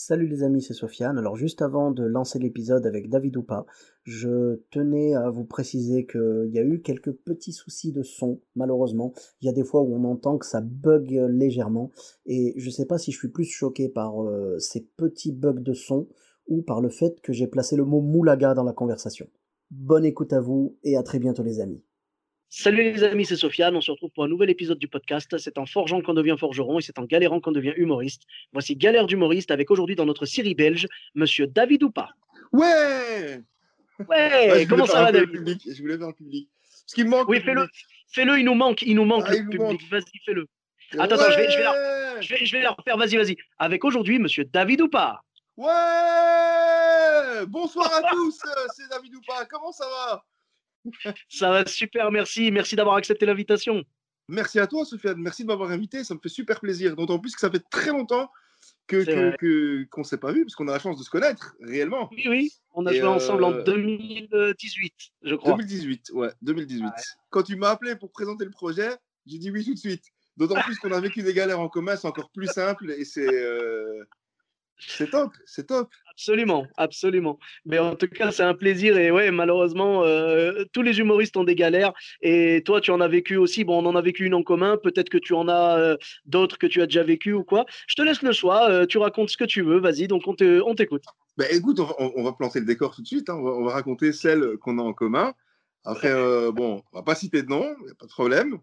Salut les amis, c'est Sofiane. Alors juste avant de lancer l'épisode avec David Oupa, je tenais à vous préciser qu'il y a eu quelques petits soucis de son, malheureusement. Il y a des fois où on entend que ça bug légèrement, et je sais pas si je suis plus choqué par euh, ces petits bugs de son ou par le fait que j'ai placé le mot moulaga dans la conversation. Bonne écoute à vous et à très bientôt les amis. Salut les amis, c'est Sofiane. On se retrouve pour un nouvel épisode du podcast. C'est en forgeant qu'on devient forgeron et c'est en galérant qu'on devient humoriste. Voici Galère d'humoriste avec aujourd'hui dans notre série belge, monsieur David Oupa. Ouais Ouais, je comment ça va David? public. Je voulais faire le public. Ce qui me manque. Oui, le fais-le. Fais-le, il nous manque, il nous manque Ah, le public. Vas-y, fais-le. Attends, attends, je vais- je vais la- Ouais Je vais, je vais la refaire, vas-y, vas-y. Avec aujourd'hui, monsieur David Oupa. Ouais Bonsoir à tous, c'est David Oupa. Comment ça va? Ça va super, merci. Merci d'avoir accepté l'invitation. Merci à toi, Sofiane. Merci de m'avoir invité. Ça me fait super plaisir. D'autant plus que ça fait très longtemps que C'est que- qu'on ne s'est pas vu, parce qu'on a la chance de se connaître réellement. Oui, oui, on a Et, joué ensemble en euh, 2018, je crois. 2018, ouais, 2018. Quand tu m'as appelé pour présenter le projet, j'ai dit oui tout de suite. D'autant plus qu'on a vécu des galères en commun, c'est encore plus simple et c'est euh, c'est top, c'est top. Absolument, absolument. Mais en tout cas, c'est un plaisir. Et ouais, malheureusement, euh, tous les humoristes ont des galères. Et toi, tu en as vécu aussi. Bon, on en a vécu une en commun. Peut-être que tu en as euh, d'autres que tu as déjà vécu ou quoi. Je te laisse le choix. euh, tu racontes ce que tu veux. Vas-y, donc on te- on t'écoute. Ben, écoute, on va, on- on va planter le décor tout de suite. hein. On, va, on va raconter celles qu'on a en commun. Après, euh, bon, on va pas citer de nom, y a pas de problème.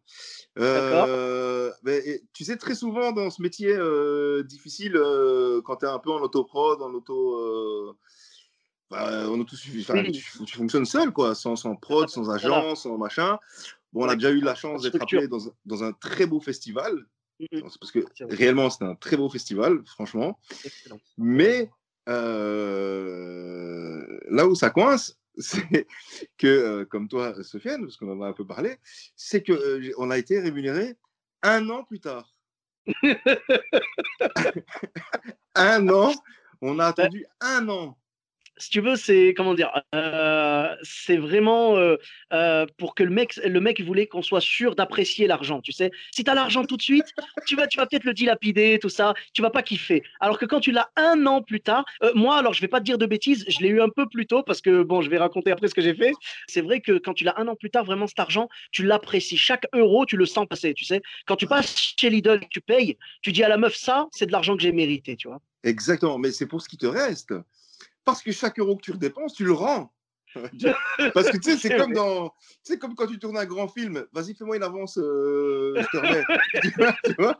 Euh, mais, et tu sais, très souvent dans ce métier euh, difficile, euh, quand tu es un peu en autoprod, en auto. bah, en autosuffi- enfin, Oui. tu, tu fonctionnes seul, quoi, sans, sans prod, sans agence, sans machin. Bon, on a déjà eu la chance d'être appelé dans, un- dans un très beau festival. C'est parce que C'est réellement, c'était un très beau festival, franchement. Excellent. Mais là où ça coince, c'est que, euh, comme toi, Sofiane, parce qu'on en a un peu parlé, c'est que euh, on a été rémunéré un an plus tard. un an, on a attendu un an. Si tu veux, c'est comment dire, euh, c'est vraiment euh, euh, pour que le mec, le mec voulait qu'on soit sûr d'apprécier l'argent. Tu sais, si tu as l'argent tout de suite, tu vas, tu vas peut-être le dilapider, tout ça, tu vas pas kiffer. Alors que quand tu l'as un an plus tard, moi, alors je vais pas te dire de bêtises, je l'ai eu un peu plus tôt parce que bon, je vais raconter après ce que j'ai fait. C'est vrai que quand tu l'as un an plus tard, vraiment cet argent, tu l'apprécies. Chaque euro, tu le sens passer. Tu sais, quand tu passes chez Lidl, tu payes, tu dis à la meuf ça, c'est de l'argent que j'ai mérité, tu vois. Exactement, mais c'est pour ce qui te reste. Parce que chaque euro que tu redépenses, tu le rends. Parce que tu sais, c'est comme vrai. dans, c'est comme quand tu tournes un grand film. Vas-y, fais-moi une avance, euh, je te remets. Tu vois, tu vois?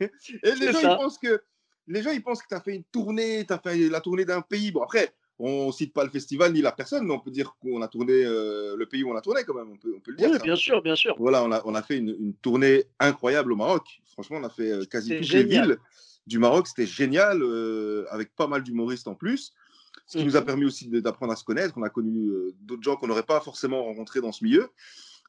Et les gens, ils pensent que, les gens, ils pensent que tu as fait une tournée, tu as fait la tournée d'un pays. Bon, après, on cite pas le festival ni la personne, mais on peut dire qu'on a tourné euh, le pays où on a tourné quand même. On peut, on peut le dire. Oui, ça. bien sûr, bien sûr. Voilà, on a, on a fait une, une tournée incroyable au Maroc. Franchement, on a fait euh, quasi toutes les villes du Maroc. C'était génial, euh, avec pas mal d'humoristes en plus. Ce qui nous a permis aussi d'apprendre à se connaître. On a connu euh, d'autres gens qu'on n'aurait pas forcément rencontrés dans ce milieu.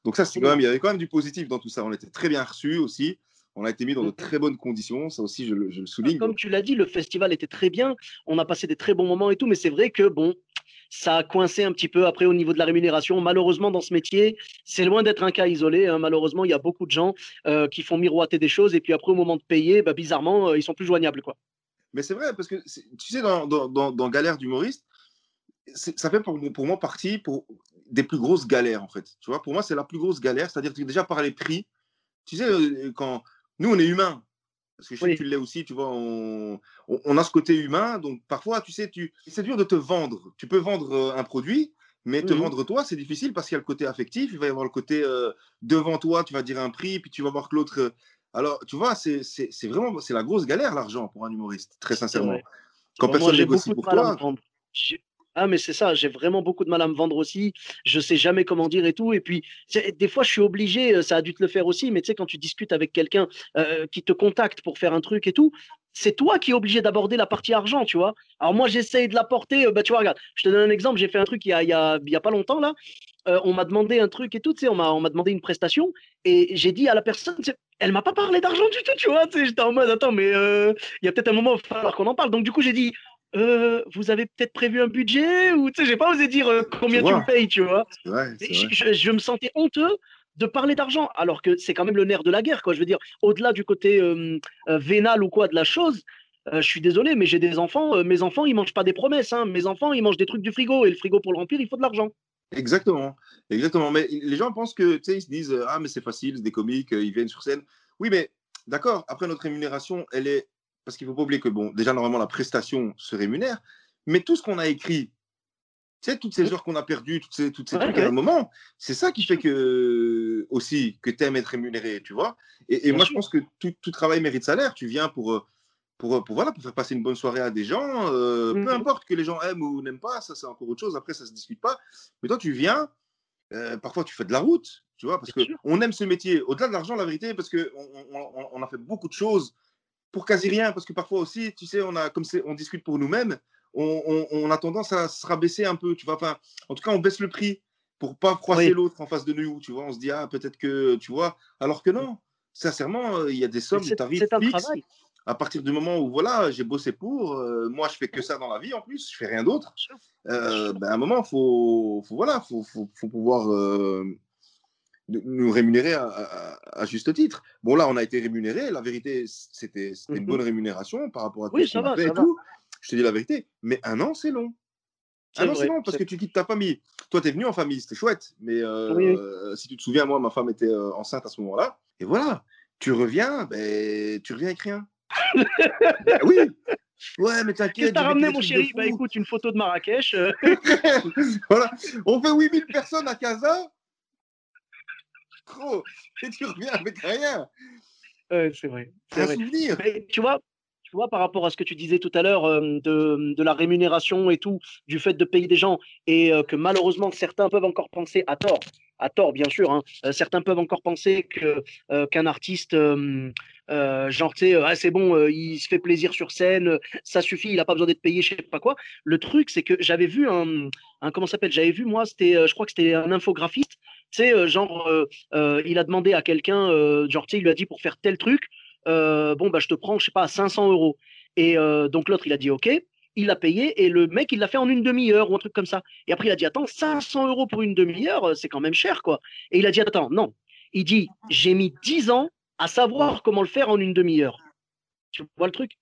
Donc ça, c'est quand même, il y avait quand même du positif dans tout ça. On était très bien reçus aussi. On a été mis dans de très bonnes conditions. Ça aussi, je, le- je le souligne. Comme tu l'as dit, le festival était très bien. On a passé des très bons moments et tout, mais c'est vrai que bon, ça a coincé un petit peu après au niveau de la rémunération. Malheureusement, dans ce métier, c'est loin d'être un cas isolé. hein. Malheureusement, il y a beaucoup de gens euh, qui font miroiter des choses et puis après, au moment de payer, bah, bizarrement, euh, ils sont plus joignables, quoi. Mais c'est vrai, parce que tu sais, dans, dans, dans, Galère d'humoriste, ça fait pour, pour moi partie pour des plus grosses galères, en fait. Tu vois, pour moi, c'est la plus grosse galère. C'est-à-dire que déjà par les prix, tu sais, euh, quand nous, on est humains, parce que je sais Oui. que tu l'es aussi, tu vois, on, on, on a ce côté humain. Donc parfois, tu sais, tu, c'est dur de te vendre. Tu peux vendre euh, un produit, mais te vendre toi, c'est difficile parce qu'il y a le côté affectif. Il va y avoir le côté euh, devant toi, tu vas dire un prix, puis tu vas voir que l'autre. Euh, alors, tu vois, c'est vraiment c'est la grosse galère, l'argent, pour un humoriste, très sincèrement. Quand Bon, personne moi, négocie pour toi, Ah, mais c'est ça, j'ai vraiment beaucoup de mal à me vendre aussi. Je sais jamais comment dire et tout. Et puis, des fois, je suis obligé, euh, ça a dû te le faire aussi, mais tu sais, quand tu discutes avec quelqu'un euh, qui te contacte pour faire un truc et tout, c'est toi qui es obligé d'aborder la partie argent, tu vois. Alors, moi, j'essaye de l'apporter. Euh, bah, tu vois, regarde, je te donne un exemple. J'ai fait un truc il y a, il y a, il y a pas longtemps, là. on m'a demandé un truc et tout, tu sais, on m'a demandé une prestation. Et j'ai dit à la personne, elle m'a pas parlé d'argent du tout, tu vois. J'étais en mode, attends, mais il y a peut-être un moment, il va falloir qu'on en parle. Donc, du coup, j'ai dit, euh, vous avez peut-être prévu un budget ou tu sais, j'ai pas osé dire euh, combien tu me payes, tu vois. Je, me sentais honteux de parler d'argent, alors que c'est quand même le nerf de la guerre, quoi. Je veux dire, au-delà du côté euh, vénal ou quoi de la chose, je suis désolé, mais j'ai des enfants. mes enfants, ils mangent pas des promesses. Hein. Mes enfants, ils mangent des trucs du frigo et le frigo pour le remplir, il faut de l'argent. Exactement, exactement. Mais les gens pensent que, tu sais, ils se disent ah mais c'est facile, c'est des comiques, ils viennent sur scène. Oui, mais d'accord. Après notre rémunération, elle est parce qu'il ne faut pas oublier que, bon, déjà, normalement, la prestation se rémunère, mais tout ce qu'on a écrit, tu sais, toutes ces heures qu'on a perdues, toutes ces, toutes ces trucs à un moment, c'est ça qui fait que, aussi, que tu aimes être rémunéré, tu vois? Et, moi, je pense que tout, travail mérite salaire. Tu viens pour, euh, pour, pour, voilà, pour faire passer une bonne soirée à des gens, euh, peu mmh importe que les gens aiment ou n'aiment pas, ça, c'est encore autre chose. Après, ça ne se discute pas. Mais toi, tu viens, euh, parfois, tu fais de la route, tu vois, parce qu'on aime ce métier. Au-delà de l'argent, la vérité, parce qu'on on, on a fait beaucoup de choses pour quasi rien, parce que parfois aussi, tu sais, on a, comme on discute pour nous-mêmes, on, a tendance à se rabaisser un peu, tu vois. Enfin, en tout cas, on baisse le prix pour pas froisser l'autre en face de nous, tu vois. On se dit, ah, peut-être que, tu vois, alors que non, sincèrement, euh, il y a des sommes, des tarifs fixes. À partir du moment où, voilà, j'ai bossé pour, euh, moi, je fais que ça dans la vie en plus, je fais rien d'autre. Euh, ben, à un moment, il faut, faut, voilà, faut, faut, faut pouvoir nous rémunérer à, juste titre. Bon, là, on a été rémunéré. La vérité, c'était une mmh bonne rémunération par rapport à tout ce qu'on fait et tout. Je te dis la vérité. Mais un an, c'est long. Un an, c'est long parce que tu quittes ta famille. Toi, tu es venu en famille, c'était chouette. Mais euh, si tu te souviens, moi, ma femme était euh, enceinte à ce moment-là. Et voilà, tu reviens, ben, tu reviens avec rien. Ben oui, Ouais, mais t'inquiète. Qu'est-ce que t'as ramené, mon chéri? Bah écoute, une photo de Marrakech. Euh. voilà. On fait 8000 personnes à Casa trop. Et tu reviens avec rien. c'est vrai. C'est un souvenir. tu vois, tu vois, par rapport à ce que tu disais tout à l'heure euh, de, de, la rémunération et tout, du fait de payer des gens, et euh, que malheureusement certains peuvent encore penser, à tort, à tort bien sûr, hein, euh, certains peuvent encore penser que qu'un artiste, genre, tu sais, ah, c'est bon, il se fait plaisir sur scène, ça suffit, il n'a pas besoin d'être payé, je sais pas quoi. Le truc, c'est que j'avais vu un, un comment s'appelle, j'avais vu moi, c'était, je crois que c'était un infographiste tu sais, euh, genre, euh, euh, il a demandé à quelqu'un, genre, tu sais, il lui a dit pour faire tel truc, bon, bah, je te prends, je sais pas, 500 euros. Et donc l'autre, il a dit OK, il l'a payé et le mec, il l'a fait en une demi-heure ou un truc comme ça. Et après, il a dit Attends, 500 euros pour une demi-heure, c'est quand même cher, quoi. Et il a dit Attends, non. Il dit J'ai mis 10 ans à savoir comment le faire en une demi-heure. Tu vois le truc?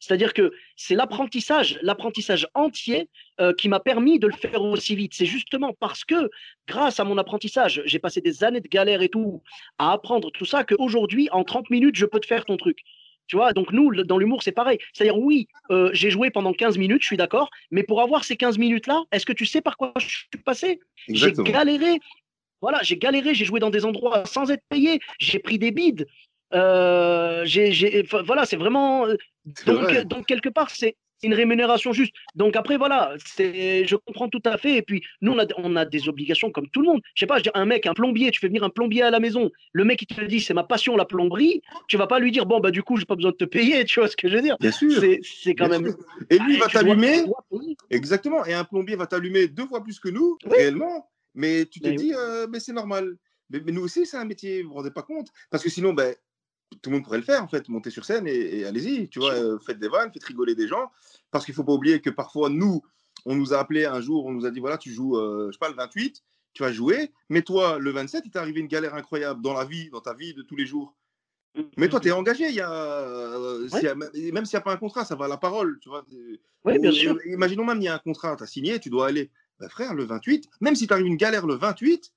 C'est-à-dire que c'est l'apprentissage, l'apprentissage entier euh, qui m'a permis de le faire aussi vite. C'est justement parce que, grâce à mon apprentissage, j'ai passé des années de galère et tout à apprendre tout ça qu'aujourd'hui, en 30 minutes, je peux te faire ton truc. Tu vois, donc nous, dans l'humour, c'est pareil. C'est-à-dire, oui, euh, j'ai joué pendant 15 minutes, je suis d'accord, mais pour avoir ces 15 minutes-là, est-ce que tu sais par quoi je suis passé? J'ai galéré. Voilà, j'ai galéré, j'ai joué dans des endroits sans être payé, j'ai pris des bides, euh, voilà, c'est vraiment. Euh, donc, donc, quelque part, c'est une rémunération juste. Donc après, voilà, c'est, je comprends tout à fait. Et puis, nous, on a, on a des obligations comme tout le monde. Je sais pas, je dis, un mec, un plombier, tu fais venir un plombier à la maison. Le mec, il te dit, c'est ma passion, la plomberie. Tu vas pas lui dire, bon, bah, du coup, j'ai pas besoin de te payer. Tu vois ce que je veux dire? Bien sûr. C'est, quand même. Et lui, il va t'allumer. Exactement. Et un plombier va t'allumer deux fois plus que nous, réellement. Mais tu te dis, euh, mais c'est normal. Mais, nous aussi, c'est un métier, vous vous rendez pas compte Parce que sinon, ben, tout le monde pourrait le faire en fait, monter sur scène et, allez-y, tu vois, euh, faites des vannes, faites rigoler des gens, parce qu'il faut pas oublier que parfois nous, on nous a appelé un jour, on nous a dit voilà, tu joues, euh, je sais pas, le 28, tu vas jouer, mais toi, le 27, il t'est arrivé une galère incroyable dans la vie, dans ta vie de tous les jours. Mais toi, tu es engagé, il y a, euh, même s'il n'y a pas un contrat, ça va à la parole, tu vois. Oui, bien sûr. Imaginons même, il y a un contrat, tu as signé, tu dois aller. Ben, frère, le 28, même si tu arrive une galère le 28,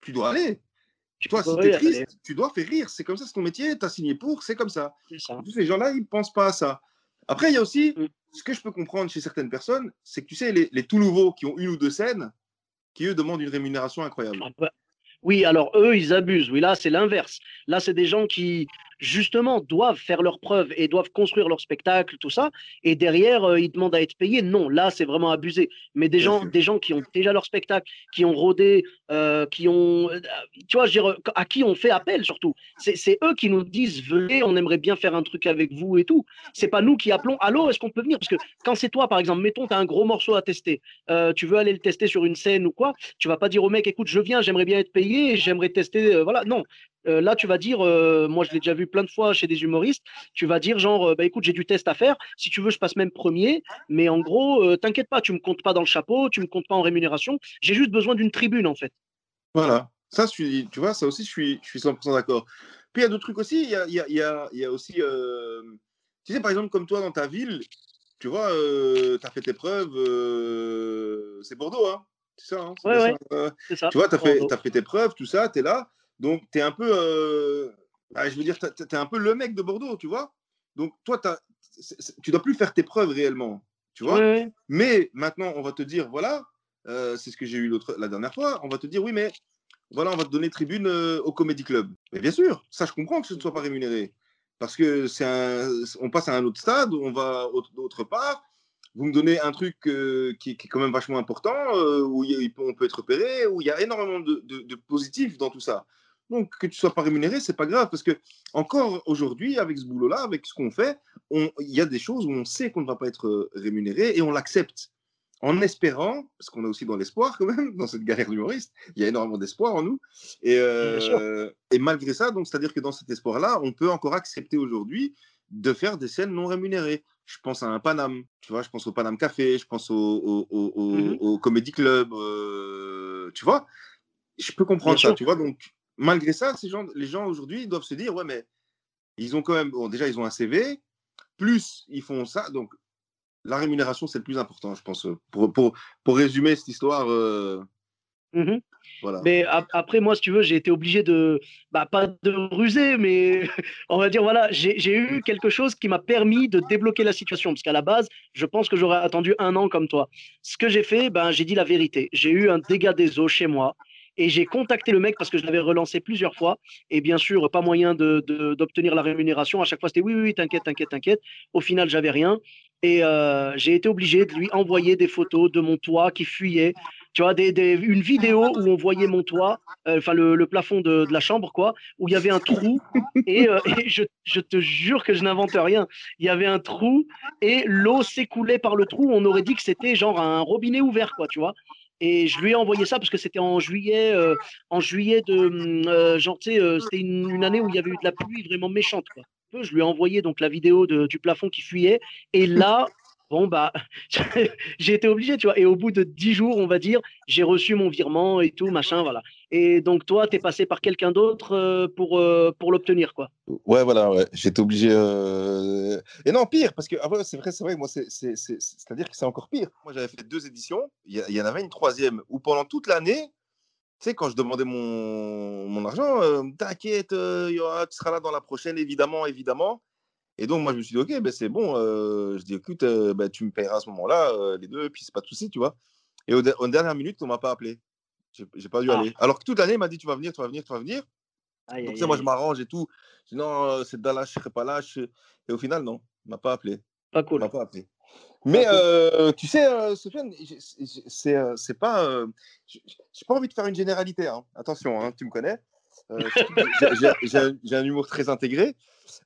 tu dois aller. Toi, si t'es triste, tu dois faire rire. C'est comme ça, c'est ton métier, tu as signé pour, c'est comme ça. Tous ces gens-là, ils ne pensent pas à ça. Après, il y a aussi, mmh. ce que je peux comprendre chez certaines personnes, c'est que tu sais, les, tout nouveaux qui ont une ou deux scènes, qui eux demandent une rémunération incroyable. Ah bah, oui, alors eux, ils abusent. Oui, là, c'est l'inverse. Là, c'est des gens qui, justement, doivent faire leurs preuves et doivent construire leur spectacle, tout ça, et derrière, euh, ils demandent à être payés. Non, là, c'est vraiment abusé. Mais des gens, des gens qui ont déjà leur spectacle, qui ont rodé, euh, qui ont, euh, tu vois, je veux dire, à qui on fait appel surtout. C'est eux qui nous disent, venez, on aimerait bien faire un truc avec vous et tout. C'est pas nous qui appelons, allô, est-ce qu'on peut venir? Parce que quand c'est toi, par exemple, mettons, tu as un gros morceau à tester, tu veux aller le tester sur une scène ou quoi, tu vas pas dire au mec, écoute, je viens, j'aimerais bien être payé, j'aimerais tester, voilà. Non, là, tu vas dire, moi je l'ai déjà vu plein de fois chez des humoristes, tu vas dire genre, euh, bah écoute, j'ai du test à faire, si tu veux, je passe même premier, mais en gros, t'inquiète pas, tu me comptes pas dans le chapeau, tu me comptes pas en rémunération, j'ai juste besoin d'une tribune en fait. Voilà, ça, tu vois, ça aussi, je suis, je suis 100% d'accord. Puis il y a d'autres trucs aussi, il y a, y, a, y, a, y a, aussi, tu sais, par exemple, comme toi dans ta ville, tu vois, tu as fait tes preuves, c'est Bordeaux, hein. C'est ça, hein, ouais, ça, ça, Tu vois, tu as, as, fait tes preuves, tout ça, tu es là. Donc, tu es un peu, euh, bah, je veux dire, tu es un peu le mec de Bordeaux, tu vois. Donc, toi, as, tu dois plus faire tes preuves réellement, tu vois. Mais maintenant, on va te dire, voilà, euh, c'est ce que j'ai eu la dernière fois, on va te dire, oui, mais voilà, on va te donner tribune euh, au Comedy Club. Mais bien sûr, ça, je comprends que ce ne soit pas rémunéré. Parce que c'est un, on passe à un autre stade, on va autre part. Vous me donnez un truc qui, est quand même vachement important, où on peut être repéré, où il y a énormément de, de, de positifs dans tout ça. Donc, que tu sois pas rémunéré, c'est pas grave parce que encore aujourd'hui, avec ce boulot-là, avec ce qu'on fait, il y a des choses où on sait qu'on ne va pas être euh, rémunéré et on l'accepte en espérant, parce qu'on est aussi dans l'espoir quand même, dans cette carrière d'humoriste, il y a énormément d'espoir en nous. Et, euh, et malgré ça, donc c'est-à-dire que dans cet espoir-là, on peut encore accepter aujourd'hui de faire des scènes non rémunérées. Je pense à un Paname, tu vois, je pense au Paname Café, je pense au, au, au, mmh Comedy Club, euh, tu vois? Je peux comprendre ça, tu vois. Donc, malgré ça, ces gens, les gens aujourd'hui doivent se dire, ouais, mais ils ont quand même, bon, déjà, ils ont un CV, plus ils font ça, donc la rémunération, c'est le plus important, je pense, pour, pour, pour résumer cette histoire. Euh, mmh voilà. Mais après, moi, si tu veux, j'ai été obligé de, bah, pas de ruser, mais on va dire, voilà, j'ai eu quelque chose qui m'a permis de débloquer la situation. Parce qu'à la base, je pense que j'aurais attendu un an comme toi. Ce que j'ai fait, ben, j'ai dit la vérité. J'ai eu un dégât des eaux chez moi. Et j'ai contacté le mec parce que je l'avais relancé plusieurs fois. Et bien sûr, pas moyen d'obtenir la rémunération. À chaque fois, c'était oui, oui, t'inquiète, t'inquiète, t'inquiète. Au final, j'avais rien. Et euh, j'ai été obligé de lui envoyer des photos de mon toit qui fuyait. Tu vois, des, une vidéo où on voyait mon toit, euh, enfin le, plafond de, la chambre, quoi, où il y avait un trou. Et, euh, je, je, te jure que je n'invente rien. Il y avait un trou et l'eau s'écoulait par le trou. On aurait dit que c'était genre un robinet ouvert, quoi, tu vois. Et je lui ai envoyé ça parce que c'était en juillet, euh, en juillet de, hum, euh, genre, euh, c'était une, année où il y avait eu de la pluie vraiment méchante. Je lui ai envoyé donc la vidéo du plafond qui fuyait. Et là, bon, bah, j'ai été obligé, tu vois. Et au bout de dix jours, on va dire, j'ai reçu mon virement et tout, machin, voilà. Et donc, toi, tu es passé par quelqu'un d'autre euh, pour, euh, pour l'obtenir, quoi? Ouais, voilà, ouais. j'étais obligé. Euh, et non, pire, parce que ah c'est vrai, c'est vrai, moi, c'est-à-dire que c'est encore pire. Moi, j'avais fait deux éditions, il y, en avait une troisième où pendant toute l'année, tu sais, quand je demandais mon, mon argent, t'inquiète, tu seras là dans la prochaine, évidemment, évidemment. Et donc, moi, je me suis dit, OK, ben, c'est bon. je dis, écoute, ben, tu me paieras à ce moment-là, les deux, puis c'est pas de souci, tu vois. Et au, en dernière minute, on m'a pas appelé. J'ai pas dû ah. aller. Alors que toute l'année, il m'a dit, tu vas venir, tu vas venir, tu vas venir. donc, moi, je m'arrange et tout. Je dis, non, c'est là, je serai pas là. Et au final, non, il m'a pas appelé. Pas cool. m'a pas appelé. Mais tu sais, Sofiane, c'est pas. J'ai pas envie de faire une généralité. Hein. Attention, hein, tu me connais. J'ai un humour très intégré.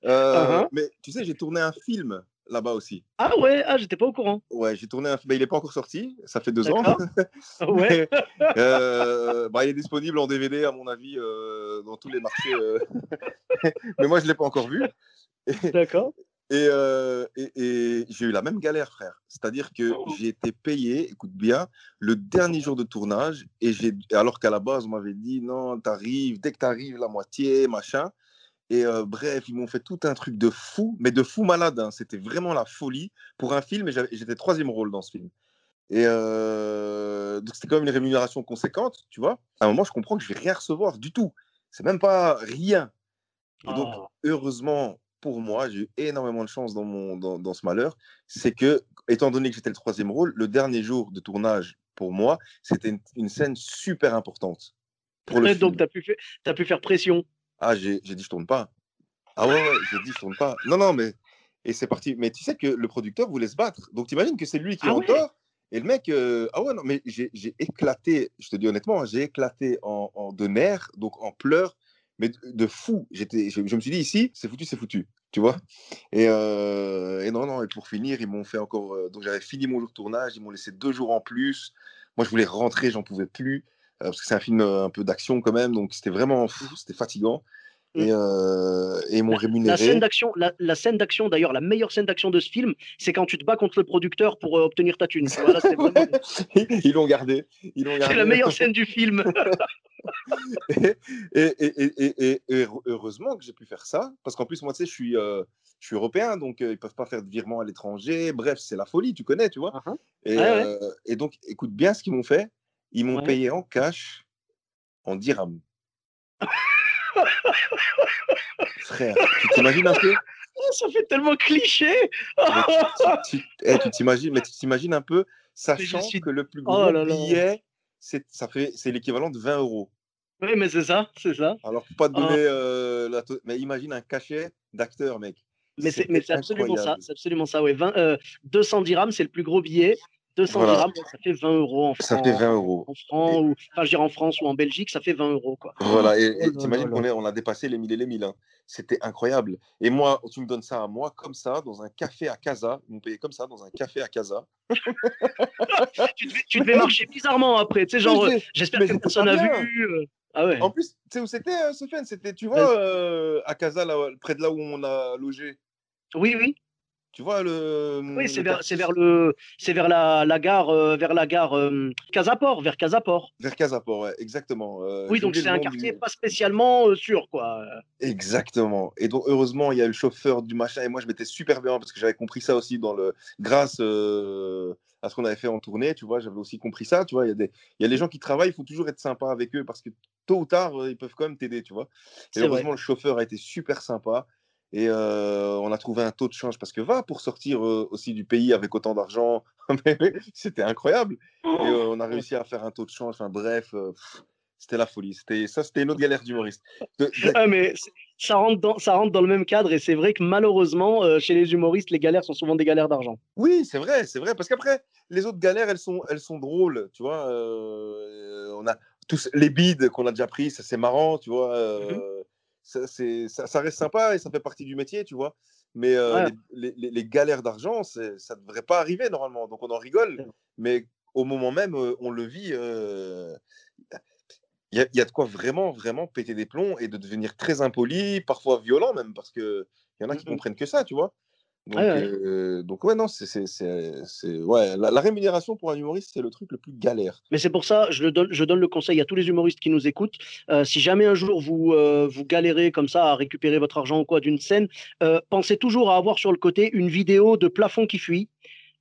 Euh, uh-huh. Mais tu sais, j'ai tourné un film là-bas aussi. Ah ouais, ah, j'étais pas au courant. Ouais, j'ai tourné un film. il n'est pas encore sorti, ça fait deux ans. ouais. euh, bah, il est disponible en DVD, à mon avis, euh, dans tous les marchés. Euh. mais moi, je ne l'ai pas encore vu. D'accord. Et, et, et j'ai eu la même galère, frère. C'est-à-dire que oh. j'ai été payé, écoute bien, le dernier jour de tournage, et j'ai, alors qu'à la base, on m'avait dit non, t'arrives, dès que t'arrives, la moitié, machin. Et bref, ils m'ont fait tout un truc de fou, mais de fou malade. Hein. C'était vraiment la folie pour un film. Et j'étais troisième rôle dans ce film. Et donc c'était quand même une rémunération conséquente, tu vois. À un moment, je comprends que je vais rien recevoir du tout. C'est même pas rien. Et donc, oh. heureusement pour moi, j'ai eu énormément de chance dans, mon, dans, dans ce malheur. C'est que, étant donné que j'étais le troisième rôle, le dernier jour de tournage pour moi, c'était une, scène super importante. Pour le donc, tu as, as, pu faire pression. Ah, j'ai dit, je tourne pas. Ah ouais, ouais, j'ai dit, je tourne pas. Non, non, mais. Et c'est parti. Mais tu sais que le producteur voulait se battre. Donc, tu imagines que c'est lui qui est Ah en ouais? tort. Et le mec, euh, ah ouais, non, mais j'ai j'ai éclaté, je te dis honnêtement, hein, j'ai éclaté en, en de nerfs, donc en pleurs, mais de, de fou. J'étais, je, je me suis dit, ici, c'est foutu, c'est foutu, tu vois. Et, euh, et non, non, et pour finir, ils m'ont fait encore. euh, donc, j'avais fini mon jour de tournage, ils m'ont laissé deux jours en plus. Moi, je voulais rentrer, j'en pouvais plus, euh, parce que c'est un film un peu d'action quand même, donc c'était vraiment fou, c'était fatigant. Et, euh, et ils m'ont La rémunéré. scène d'action, la, la scène d'action d'ailleurs, la meilleure scène d'action de ce film, c'est quand tu te bats contre le producteur pour euh, obtenir ta thune. Voilà, vraiment- ils l'ont gardé. C'est la meilleure scène du film. et, heureusement que j'ai pu faire ça, parce qu'en plus, moi, tu sais, je suis, euh, je suis européen, donc euh, ils peuvent pas faire de virement à l'étranger. Bref, c'est la folie, tu connais, tu vois. Uh-huh. Et, Ouais, ouais. euh, et donc, écoute bien ce qu'ils m'ont fait. Ils m'ont Ouais. payé en cash, en dirham. Frère, tu t'imagines un peu? Oh, ça fait tellement cliché. Tu- eh, tu t'imagines, mais tu t'imagines un peu, sachant suis- que le plus Oh gros là là. billet, c'est l'équivalent de 20 euros. Oui, mais c'est ça, c'est ça. Alors, pas te Ah. donner euh, la mais imagine un cachet d'acteur, mec. Mais c'est, absolument ça, c'est absolument ça. Ouais, 20, euh, 200 dirhams, c'est le plus gros billet. 200 Voilà. dirhams, ça fait 20 euros en Ça France. fait 20 euros. En francs, ou, enfin, je en France ou en Belgique, ça fait 20 euros, quoi. Voilà, et, Oh t'imagines qu'on on a dépassé les 1000 et les 1000. hein. C'était incroyable. Et moi, tu me donnes ça à moi, comme ça, dans un café à Casa. Ils m'ont payé comme ça, dans un café à Casa. tu, devais, tu devais marcher bizarrement après, tu sais, genre, euh, j'espère que personne n'a vu. Ah ouais. En plus, tu sais où c'était, euh, Sofiane? C'était, tu vois, euh, à Casa, là, près de là où on a logé. Oui, oui. Tu vois, le. Oui, c'est vers, le, c'est vers la, la gare, euh, vers la gare euh, Casaport, vers Casaport. Vers Casaport, ouais, exactement. Euh, Oui, donc c'est un quartier du- pas spécialement euh, sûr, quoi. Exactement. Et donc, heureusement, il y a eu le chauffeur du machin. Et moi, je m'étais super bien parce que j'avais compris ça aussi dans le... grâce euh, à ce qu'on avait fait en tournée. Tu vois, j'avais aussi compris ça. Tu vois, il y, a des... il y a les gens qui travaillent, il faut toujours être sympa avec eux parce que tôt ou tard, euh, ils peuvent quand même t'aider. Tu vois. Et vrai. heureusement, le chauffeur a été super sympa. Et euh, on a trouvé un taux de change parce que va pour sortir euh, aussi du pays avec autant d'argent. C'était incroyable. Et euh, on a réussi à faire un taux de change. Enfin, bref, c'était la folie. C'était ça, c'était une autre galère d'humoriste. De- Ah, mais ça rentre, dans, ça rentre dans le même cadre et c'est vrai que malheureusement, chez les humoristes, les galères sont souvent des galères d'argent. Oui, c'est vrai, c'est vrai. Parce qu'après, les autres galères, elles sont, elles sont drôles. Tu vois, on a tous les bides qu'on a déjà pris, ça c'est marrant, tu vois. euh, ça, c'est- ça, ça reste sympa et ça fait partie du métier, tu vois. Mais euh, Ouais. les, les- les galères d'argent, ça ne devrait pas arriver normalement. Donc on en rigole. Mais au moment même, euh, on le vit. euh, Il y, a, il y a de quoi vraiment, vraiment péter des plombs et de devenir très impoli, parfois violent même, parce qu'il y en a qui Mhm. comprennent que ça, tu vois. Donc, Ouais, ouais. euh, donc ouais, non, c'est, ouais, la, la rémunération pour un humoriste, c'est le truc le plus galère. Mais c'est pour ça, je, le donne, je donne le conseil à tous les humoristes qui nous écoutent. euh, si jamais un jour vous, euh, vous galérez comme ça à récupérer votre argent ou quoi d'une scène, euh, pensez toujours à avoir sur le côté une vidéo de plafond qui fuit.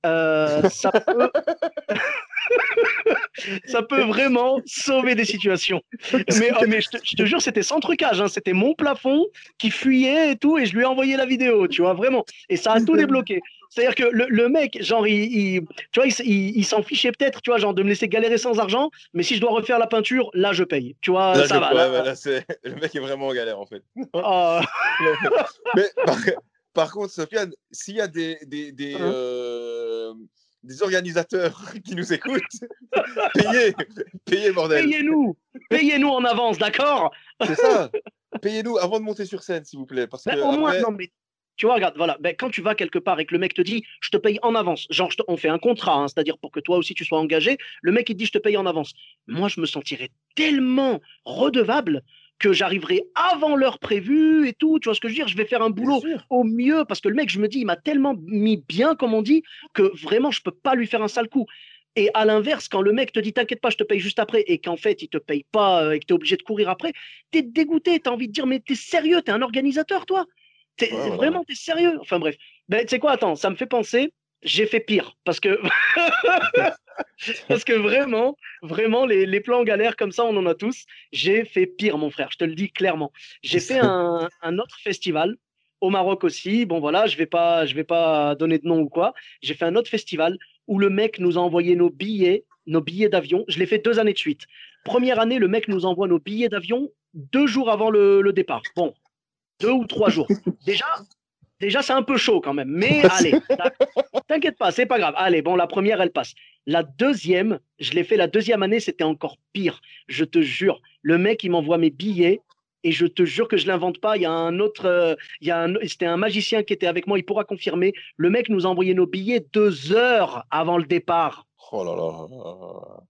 Ça, peut... ça peut vraiment sauver des situations. Mais, oh, mais je, te, je te jure, c'était sans trucage. hein. C'était mon plafond qui fuyait et tout, et je lui ai envoyé la vidéo, tu vois, vraiment. Et ça a tout débloqué. C'est-à-dire que le, le mec, genre, il, il- tu vois, il, s'en fichait peut-être, tu vois, genre de me laisser galérer sans argent, mais si je dois refaire la peinture, là, je paye. Tu vois, Là, ça va. ouais, là. ouais, là, c'est- le mec est vraiment en galère en fait. Ah, Mais par, par contre, Sofiane, s'il y a des, des, des, Hein euh, des organisateurs qui nous écoutent, payez, payez bordel. payez-nous, payez-nous en avance, d'accord? C'est ça. Payez-nous avant de monter sur scène, s'il vous plaît. Parce que Ben, Au moins, après- non, mais tu vois, regarde, voilà, ben, quand tu vas quelque part et que le mec te dit, je te paye en avance, genre, te- on fait un contrat, hein, c'est-à-dire pour que toi aussi tu sois engagé, le mec il te dit, je te paye en avance. Moi, je me sentirais tellement redevable que j'arriverai avant l'heure prévue et tout, tu vois ce que je veux dire Je vais faire un boulot au mieux parce que le mec, je me dis, il m'a tellement mis bien, comme on dit, que vraiment, je peux pas lui faire un sale coup. Et à l'inverse, quand le mec te dit t'inquiète pas, je te paye juste après, et qu'en fait il te paye pas euh, et que tu es obligé de courir après, t'es dégoûté, t'as envie de dire mais t'es sérieux, t'es un organisateur toi T'es-. Vraiment, t'es sérieux Enfin bref. Ben, tu sais quoi, attends, ça me fait penser, j'ai fait pire. Parce que, parce que vraiment, vraiment, les, les plans galères comme ça, on en a tous. J'ai fait pire, mon frère, je te le dis clairement. J'ai fait un, un autre festival au Maroc aussi. Bon, voilà, je vais pas, je vais pas donner de nom ou quoi. J'ai fait un autre festival où le mec nous a envoyé nos billets, nos billets d'avion. Je l'ai fait deux années de suite. Première année, le mec nous envoie nos billets d'avion deux jours avant le, le départ. Bon, deux ou trois jours. Déjà, déjà c'est un peu chaud quand même. Mais allez, t'inquiète pas, c'est pas grave. Allez, bon, la première, elle passe. La deuxième, je l'ai fait la deuxième année, c'était encore pire. Je te jure. Le mec, il m'envoie mes billets et je te jure que je l'invente pas. Il y a un autre, euh, il y a un, c'était un magicien qui était avec moi. Il pourra confirmer. Le mec nous a envoyé nos billets deux heures avant le départ. Oh là là.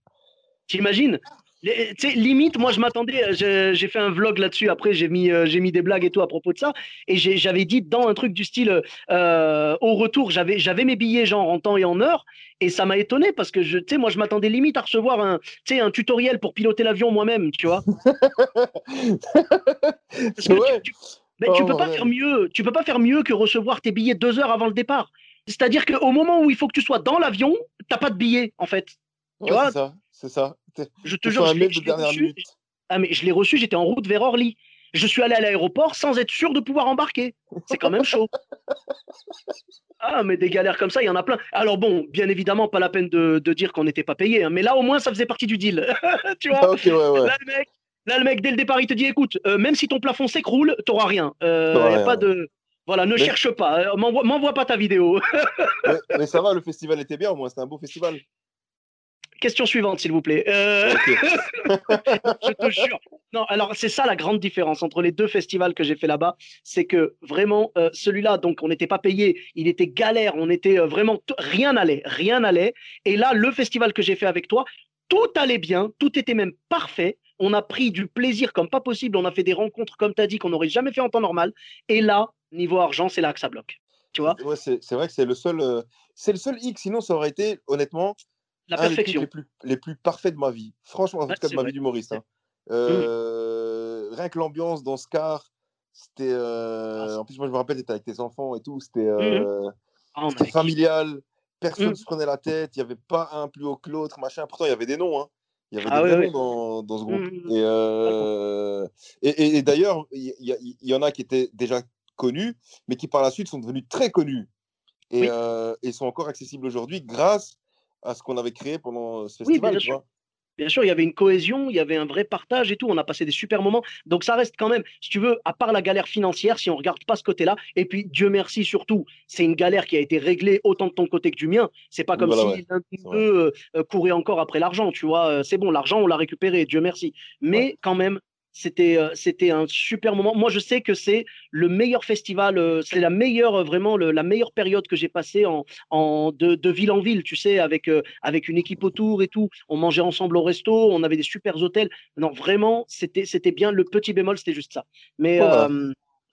T'imagines? Limite, moi je m'attendais, euh, j'ai fait un vlog là-dessus. Après, j'ai mis, euh, j'ai mis des blagues et tout à propos de ça. Et j'avais dit dans un truc du style, euh, au retour, j'avais, mes billets genre en temps et en heure. Et ça m'a étonné parce que je, moi je m'attendais limite à recevoir un, un tutoriel pour piloter l'avion moi-même, tu vois. tu, ben, oh, peux pas faire mieux. Tu peux pas faire mieux que recevoir tes billets deux heures avant le départ. C'est-à-dire qu'au moment où il faut que tu sois dans l'avion, t'as pas de billets en fait. Tu vois? ça, c'est ça. Je te jure, je l'ai reçu. Ah, mais je l'ai reçu, j'étais en route vers Orly. Je suis allé à l'aéroport sans être sûr de pouvoir embarquer. C'est quand même chaud. Ah, mais des galères comme ça, il y en a plein. Alors bon, bien évidemment, pas la peine de, dire qu'on n'était pas payé, hein, mais là au moins ça faisait partie du deal. tu vois ah, Là, le mec, dès le départ, il te dit écoute, euh, même si ton plafond s'écroule, tu n'auras rien. Il euh, a pas de. Voilà, ne cherche pas, euh, m'envoie pas ta vidéo. mais, ça va, le festival était bien au moins, c'était un beau festival. Question suivante, s'il vous plaît. Euh, je te jure. Non, alors c'est ça la grande différence entre les deux festivals que j'ai fait là-bas, c'est que vraiment euh, celui-là, donc on n'était pas payé, il était galère, on était euh, vraiment rien n'allait, rien n'allait. Et là, le festival que j'ai fait avec toi, tout allait bien, tout était même parfait. On a pris du plaisir comme pas possible, on a fait des rencontres comme tu as dit qu'on n'aurait jamais fait en temps normal. Et là, niveau argent, c'est là que ça bloque. Tu vois? Ouais, c'est vrai que c'est le seul, c'est le seul X. Sinon, ça aurait été honnêtement la perfection. Les, plus, les plus parfaits de ma vie. Franchement, en tout cas de ma vie d'humoriste. Hein. Mmh. Euh, rien que l'ambiance dans ce car, c'était. Euh, ah, en plus, moi, je me rappelle, tu avec tes enfants et tout. C'était mmh euh, ah, familial. Personne ne mmh. se prenait la tête. Il n'y avait pas un plus haut que l'autre. Machin. Pourtant, il y avait des noms. Hein. Il y avait ah des noms Dans, dans, ce groupe. Et, et, d'ailleurs, il y, y, en a qui étaient déjà connus, mais qui par la suite sont devenus très connus. Et, et sont encore accessibles aujourd'hui grâce à ce qu'on avait créé pendant ce festival. bien, sûr. bien sûr, il y avait une cohésion, il y avait un vrai partage et tout. On a passé des super moments. Donc ça reste quand même, si tu veux, à part la galère financière, si on regarde pas ce côté-là, et puis Dieu merci surtout, c'est une galère qui a été réglée autant de ton côté que du mien. C'est pas comme si l'un de deux euh, courait encore après l'argent, tu vois. Euh, c'est bon, l'argent on l'a récupéré, Dieu merci. Mais quand même, c'était euh, c'était un super moment. Moi, je sais que c'est le meilleur festival, euh, c'est la meilleure euh, vraiment la meilleure période que j'ai passée en, en de, ville en ville, tu sais, avec avec une équipe autour et tout. On mangeait ensemble au resto, on avait des super hôtels. Non, vraiment, c'était c'était bien. Le petit bémol, c'était juste ça. Mais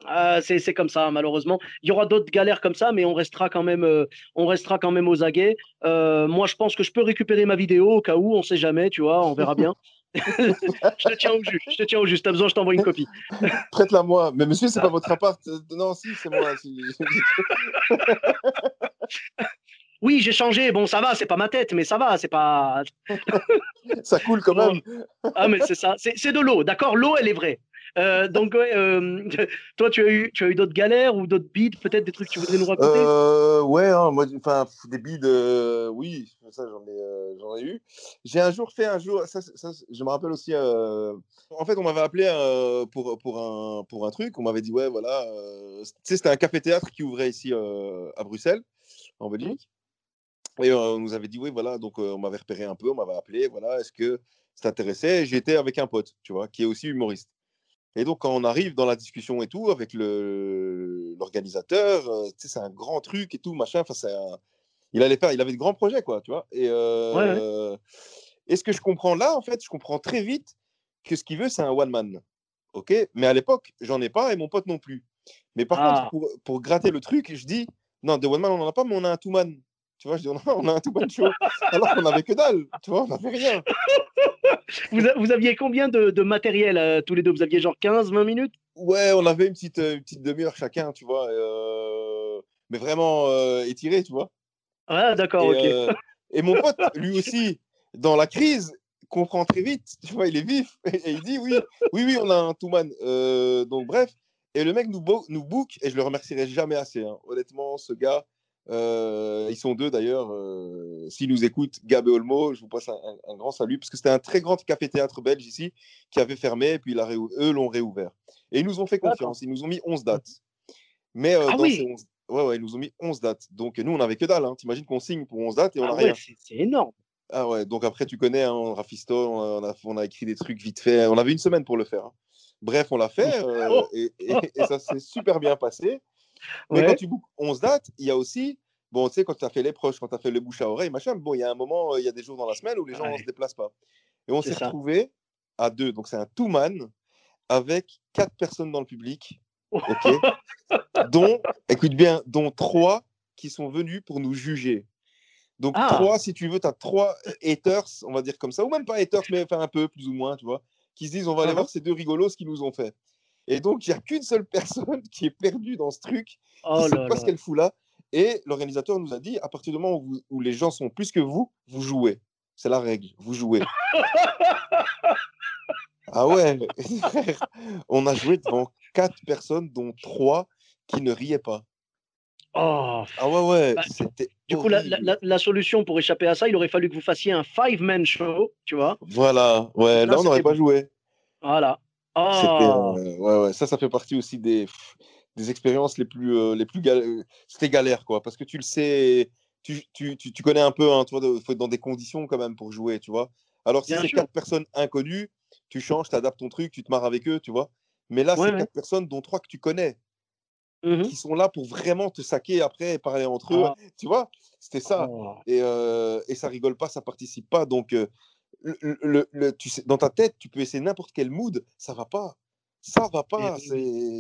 ah, c'est comme ça, malheureusement. Il y aura d'autres galères comme ça, mais on restera quand même, on restera quand même aux aguets. moi, je pense que je peux récupérer ma vidéo au cas où, on sait jamais, tu vois, on verra bien. je te tiens au jus, je te tiens au jus. T'as besoin, je t'envoie une copie. Prête-la moi. Mais monsieur, c'est pas votre appart. Non, si, c'est moi. oui, j'ai changé. Bon, ça va, c'est pas ma tête, mais ça va, c'est pas. ça coule quand même. ah, mais c'est ça. C'est de l'eau, d'accord? L'eau, elle est vraie. Euh, donc, ouais, euh, toi, tu as eu, tu as eu d'autres galères ou d'autres bides, peut-être des trucs que tu voudrais nous raconter? Euh, Ouais, hein, moi, enfin, des bides, oui, ça, j'en ai, j'en ai eu. J'ai un jour fait un jour, ça, ça je me rappelle aussi. en fait, on m'avait appelé pour, pour, un, pour un truc. On m'avait dit, ouais, voilà, tu sais, c'était un café-théâtre qui ouvrait ici à Bruxelles, en Belgique. Et on nous avait dit, oui, voilà, donc on m'avait repéré un peu, on m'avait appelé, voilà, est-ce que ça t'intéressait? J'étais avec un pote, tu vois, qui est aussi humoriste. Et donc, quand on arrive dans la discussion et tout, avec l'organisateur, euh, c'est un grand truc et tout, machin. Enfin, il allait faire, il avait de grands projets, quoi, tu vois. Et, euh, et ce que je comprends là, en fait, je comprends très vite que ce qu'il veut, c'est un one man. OK? Mais à l'époque, j'en ai pas et mon pote non plus. Mais par contre, ah. pour, pour, gratter le truc, je dis, non, de one man, on n'en a pas, mais on a un two man. Tu vois, je dis, on a, un tout bon show. Alors qu'on n'avait que dalle. Tu vois, on n'avait rien. vous, vous, aviez combien de, de matériel euh, tous les deux? Vous aviez genre 15, 20 minutes? Ouais, on avait une petite, euh, petite demi-heure chacun, tu vois. Euh, mais vraiment étiré, tu vois. Ah, d'accord, ok. et mon pote, lui aussi, dans la crise, comprend très vite. Tu vois, il est vif. Et, il dit oui, oui, oui, on a un two-man. donc, bref. Et le mec nous, nous book, et je le remercierai jamais assez. Hein. Honnêtement, ce gars, Euh, ils sont deux d'ailleurs. Euh, S'ils nous écoutent, Gab et Olmo, je vous passe un, grand salut, parce que c'était un très grand café-théâtre belge ici qui avait fermé, et puis eux l'ont réouvert. Et ils nous ont fait confiance, ils nous ont mis 11 dates. Mais euh, ah dans ces 11... ouais, ouais, ils nous ont mis 11 dates. Donc nous, on n'avait que dalle. Hein. T'imagines qu'on signe pour 11 dates et on n'a ah rien. C'est énorme. Ah ouais, donc après, tu connais, hein, Rafisto, on a, on a, écrit des trucs vite fait. On avait une semaine pour le faire. Hein. Bref, on l'a fait et, ça s'est super bien passé. Mais quand tu boucles 11 dates, il y a aussi, bon, tu sais, quand tu as fait les proches, quand tu as fait le bouche à oreille, machin, bon, il y a un moment, il y a des jours dans la semaine où les gens ne se déplacent pas. Et on s'est retrouvés à deux. Donc, c'est un two-man avec quatre personnes dans le public. OK dont, écoute bien, dont trois qui sont venus pour nous juger. Donc, ah. trois, si tu veux, tu as trois haters, on va dire comme ça, ou même pas haters, mais enfin un peu, plus ou moins, tu vois qui se disent on va aller uh-huh. voir ces deux rigolos ce qu'ils nous ont fait. Et donc, il n'y a qu'une seule personne qui est perdue dans ce truc, qui oh ne sait pas ce qu'elle fout là. Et l'organisateur nous a dit à partir du moment où, les gens sont plus que vous, vous jouez. C'est la règle, vous jouez. ah ouais, on a joué devant quatre personnes, dont trois qui ne riaient pas. Oh. Ah ouais, ouais, bah. Du coup, la, la, solution pour échapper à ça, il aurait fallu que vous fassiez un five-man show, tu vois. Voilà, ouais, là, on n'aurait pas joué. Voilà. Oh. ouais, ouais, ça, ça fait partie aussi des, des expériences les plus, euh, les plus galères. C'était galère, quoi, parce que tu le sais, tu, tu, tu, connais un peu, hein, tu vois, il faut être dans des conditions quand même pour jouer, tu vois. Alors, si c'est quatre personnes inconnues, tu changes, tu adaptes ton truc, tu te marres avec eux, tu vois. Mais là, c'est quatre personnes, dont trois que tu connais. Mmh qui sont là pour vraiment te saquer après et parler entre eux. Ah. Tu vois, c'était ça. Oh. Et, et, ça rigole pas, ça participe pas. Donc, le, le, tu sais, dans ta tête, tu peux essayer n'importe quel mood, ça va pas. Ça va pas,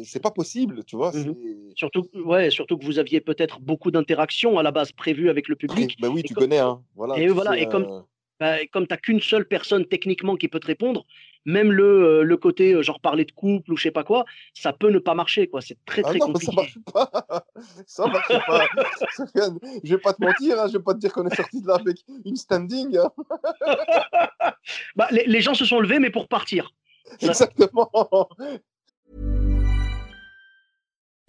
c'est pas possible, tu vois. Mmh surtout, ouais, surtout que vous aviez peut-être beaucoup d'interactions à la base prévues avec le public. Bah oui, tu connais, hein. Voilà. Et voilà, et comme, bah, comme tu n'as qu'une seule personne techniquement qui peut te répondre, même le, euh, le côté euh, genre parler de couple ou je sais pas quoi, ça peut ne pas marcher quoi. C'est très ah très compliqué. Ça marche pas. ça marche pas. je vais pas te mentir, hein, je vais pas te dire qu'on est sorti de là avec une standing. Hein. bah, les, les gens se sont levés mais pour partir. Exactement.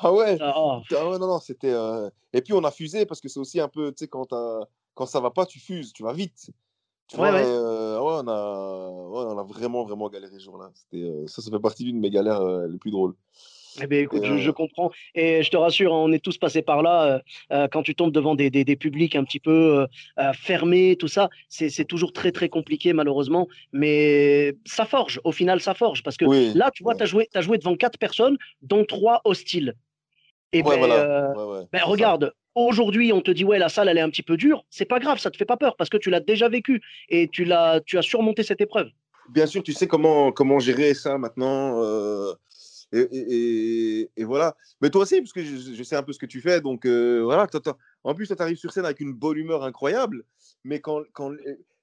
Ah ouais? Ah, ouais, non, non, c'était. Euh, et puis on a fusé parce que c'est aussi un peu, tu sais, quand, quand ça va pas, tu fuses, tu vas vite. Tu vois, ouais. Euh, ouais, on, a... on a vraiment, vraiment galéré ce jour-là. Euh, ça, ça fait partie d'une de mes galères les plus drôles. Eh bien, écoute, je, comprends. Et je te rassure, hein, on est tous passés par là. quand tu tombes devant des, des, des publics un petit peu fermés, tout ça, c'est toujours très, très compliqué, malheureusement. Mais ça forge. Au final, ça forge. Parce que là, tu vois, tu as as joué devant quatre personnes, dont trois hostiles. Et ben, euh, ben regarde, aujourd'hui, on te dit ouais, la salle elle est un petit peu dure. C'est pas grave, ça te fait pas peur parce que tu l'as déjà vécu et tu l'as, tu as surmonté cette épreuve. Bien sûr, tu sais comment comment gérer ça maintenant. Euh, et, et, voilà. Mais toi aussi, parce que je, sais un peu ce que tu fais, donc euh, voilà. En plus, tu arrives sur scène avec une bonne humeur incroyable, mais quand, quand,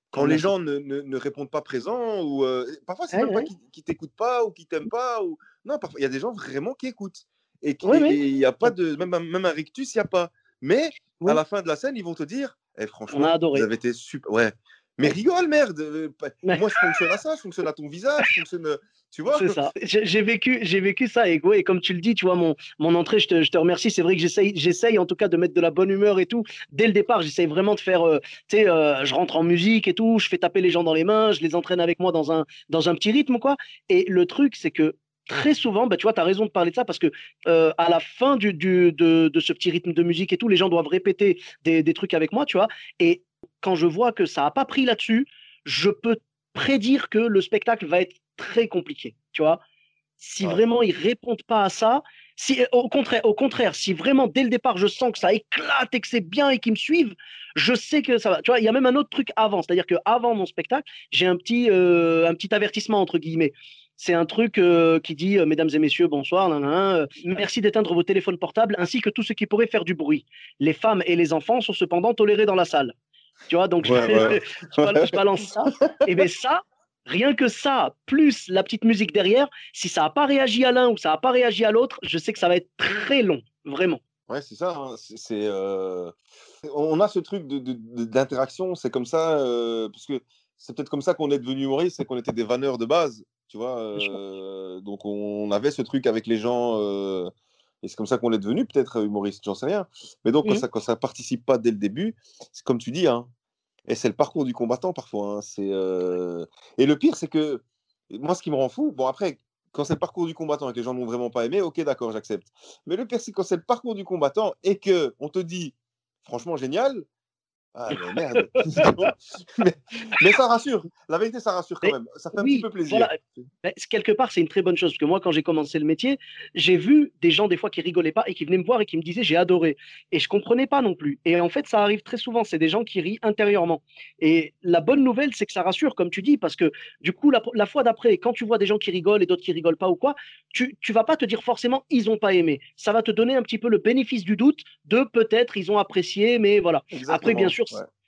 quand les gens ne, ne, répondent pas présents, ou parfois c'est même pas qu'ils t'écoutent pas ou qu'ils t'aiment pas, ou non, parfois il y a des gens vraiment qui écoutent. Et il n'y a pas de. Même, même un rictus, il n'y a pas. Mais à la fin de la scène, ils vont te dire eh, franchement, vous avez été super. Ouais. Mais rigole, merde. Euh, moi, je fonctionne à ça, je fonctionne à ton visage, je fonctionne. Euh, tu vois C'est ça. J'ai vécu, j'ai vécu ça. Et, et comme tu le dis, tu vois, mon, mon entrée, je te, je te remercie. C'est vrai que j'essaye, j'essaye en tout cas de mettre de la bonne humeur et tout. Dès le départ, j'essaye vraiment de faire. Euh, tu sais, je rentre en musique et tout, je fais taper les gens dans les mains, je les entraîne avec moi dans un, dans un petit rythme, quoi. Et le truc, c'est que très souvent, bah, tu vois, tu as raison de parler de ça parce que euh, à la fin du, du, de, de, ce petit rythme de musique et tout, les gens doivent répéter des, des trucs avec moi, tu vois. Et quand je vois que ça n'a pas pris là-dessus, je peux prédire que le spectacle va être très compliqué, tu vois. Si vraiment ils répondent pas à ça, si au contraire, au contraire, si vraiment dès le départ je sens que ça éclate et que c'est bien et qu'ils me suivent, je sais que ça va. Tu vois, il y a même un autre truc avant, c'est-à-dire que avant mon spectacle, j'ai un petit euh, un petit avertissement entre guillemets C'est un truc euh, qui dit euh, Mesdames et messieurs, bonsoir, euh, merci d'éteindre vos téléphones portables ainsi que tout ce qui pourrait faire du bruit. Les femmes et les enfants sont cependant tolérés dans la salle. Tu vois, donc je, balance ça. Et bien ça, rien que ça, plus la petite musique derrière, si ça n'a pas réagi à l'un ou ça n'a pas réagi à l'autre, je sais que ça va être très long, vraiment. Ouais, c'est ça. Hein. C'est, On a ce truc d'interaction, de, c'est comme ça, parce que c'est peut-être comme ça qu'on est devenu humoriste, c'est qu'on était des vanneurs de base, tu vois. Euh, donc on avait ce truc avec les gens, euh, et c'est comme ça qu'on est devenu peut-être humoriste, j'en sais rien. Mais donc quand, mmh. ça, quand ça participe pas dès le début, c'est comme tu dis, hein, et c'est le parcours du combattant parfois. Hein, c'est euh, Et le pire, c'est que moi, ce qui me rend fou, bon après, quand c'est le parcours du combattant et que les gens n'ont vraiment pas aimé, ok, d'accord, j'accepte. Mais le pire, c'est quand c'est le parcours du combattant et que on te dit, franchement génial, ah, mais merde. mais, ça rassure. La vérité, ça rassure quand même. Ça fait un petit peu plaisir. quelque part, c'est une très bonne chose. Parce que moi, quand j'ai commencé le métier, j'ai vu des gens, des fois, qui rigolaient pas et qui venaient me voir et qui me disaient j'ai adoré. Et je comprenais pas non plus. Et en fait, ça arrive très souvent. C'est des gens qui rient intérieurement. Et la bonne nouvelle, c'est que ça rassure, comme tu dis, parce que du coup, la, fois d'après, quand tu vois des gens qui rigolent et d'autres qui rigolent pas ou quoi, tu, tu vas pas te dire forcément ils ont pas aimé. Ça va te donner un petit peu le bénéfice du doute de peut-être ils ont apprécié, mais voilà. Après, bien sûr,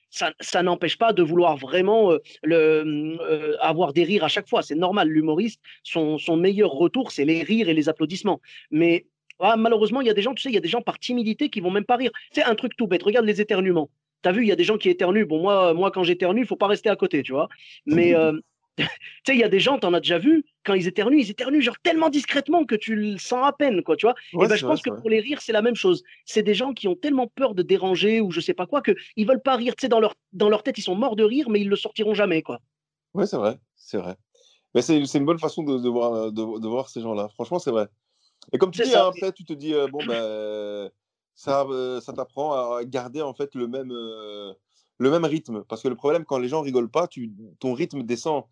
ça, n'empêche pas de vouloir vraiment euh, le, euh, avoir des rires à chaque fois. C'est normal, l'humoriste, son, meilleur retour, c'est les rires et les applaudissements. Mais ah, malheureusement, il y a des gens, tu sais, il y a des gens par timidité qui vont même pas rire. C'est un truc tout bête. Regarde les éternuements. Tu as vu, il y a des gens qui éternuent. Bon, moi, moi quand j'éternue, il faut pas rester à côté, tu vois. Mais euh, tu sais, il y a des gens, tu en as déjà vu, quand ils éternuent, ils éternuent genre tellement discrètement que tu le sens à peine, quoi, tu vois. et ben, je pense que pour les rires, c'est la même chose. C'est des gens qui ont tellement peur de déranger ou je sais pas quoi que ils veulent pas rire. Tu sais, dans leur, dans leur tête, ils sont morts de rire, mais ils le sortiront jamais, quoi. Ouais, c'est vrai, c'est vrai. Mais c'est une bonne façon de, de voir, de, voir ces gens-là. Franchement, c'est vrai. Et comme tu dis, hein, après, tu te dis, euh, bon, ben, ça, euh, ça t'apprend à garder en fait le même, euh, le même rythme. Parce que le problème, quand les gens rigolent pas, tu, ton rythme descend.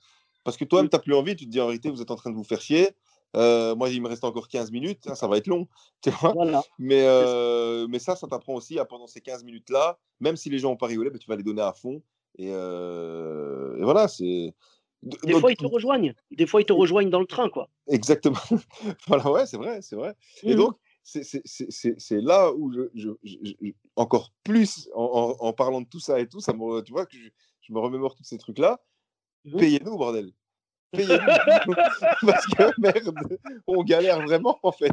Parce que toi-même, tu n'as plus envie, tu te dis en réalité, vous êtes en train de vous faire chier. Euh, moi, il me reste encore 15 minutes, hein, ça va être long. Tu vois mais, euh, mais ça, ça t'apprend aussi à pendant ces 15 minutes-là, même si les gens n'ont pas rigolé, bah, tu vas les donner à fond. Et, euh, voilà, c'est. Des fois, ils te rejoignent. Des fois, ils te rejoignent dans le train, quoi. Exactement. voilà, ouais, c'est vrai, c'est vrai. Et mmh donc, c'est là où je, encore plus, en, parlant de tout ça et tout, ça me, tu vois, que je, je me remémore tous ces trucs-là. Mmh. Payez-nous, bordel. Payez-nous. Parce que merde, on galère vraiment en fait.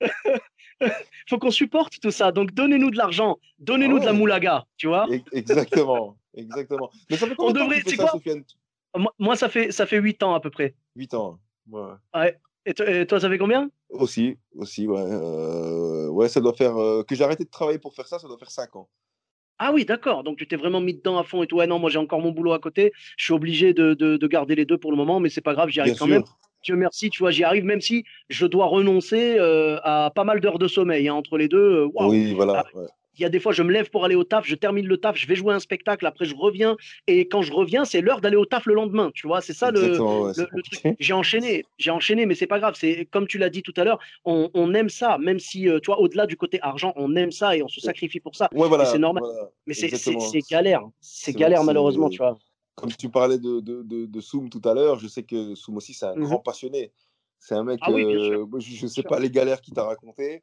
Faut qu'on supporte tout ça. Donc donnez-nous de l'argent, donnez-nous de la moulaga, tu vois. Exactement, exactement. Mais ça fait combien on devrait, ça, Sofiane? moi, ça fait ça fait 8 ans à peu près. 8 ans. Ouais. ouais. Et, toi, ça fait combien? Aussi, aussi, ouais. Euh, ouais, ça doit faire. Euh, que j'ai arrêté de travailler pour faire ça, ça doit faire 5 ans. Ah oui, d'accord. Donc tu t'es vraiment mis dedans à fond et tout. Ouais, non, moi j'ai encore mon boulot à côté. Je suis obligé de, de, garder les deux pour le moment, mais c'est pas grave, j'y arrive quand même. Dieu merci, tu vois, j'y arrive, même si je dois renoncer euh, à pas mal d'heures de sommeil hein, entre les deux. Oui, voilà. Ah, il y a des fois, je me lève pour aller au taf, je termine le taf, je vais jouer un spectacle, après je reviens. Et quand je reviens, c'est l'heure d'aller au taf le lendemain. Tu vois, c'est ça le, truc. J'ai enchaîné, j'ai enchaîné, mais c'est pas grave. C'est comme tu l'as dit tout à l'heure, on, aime ça, même si, euh, tu vois, au-delà du côté argent, on aime ça et on se sacrifie pour ça. Ouais, voilà, c'est normal. mais c'est galère. C'est galère, malheureusement, tu vois. Comme tu parlais de, de, de, Soum tout à l'heure, je sais que Soum aussi, c'est un mmh grand passionné. C'est un mec, ah euh, je ne sais pas les galères qu'il t'a racontées.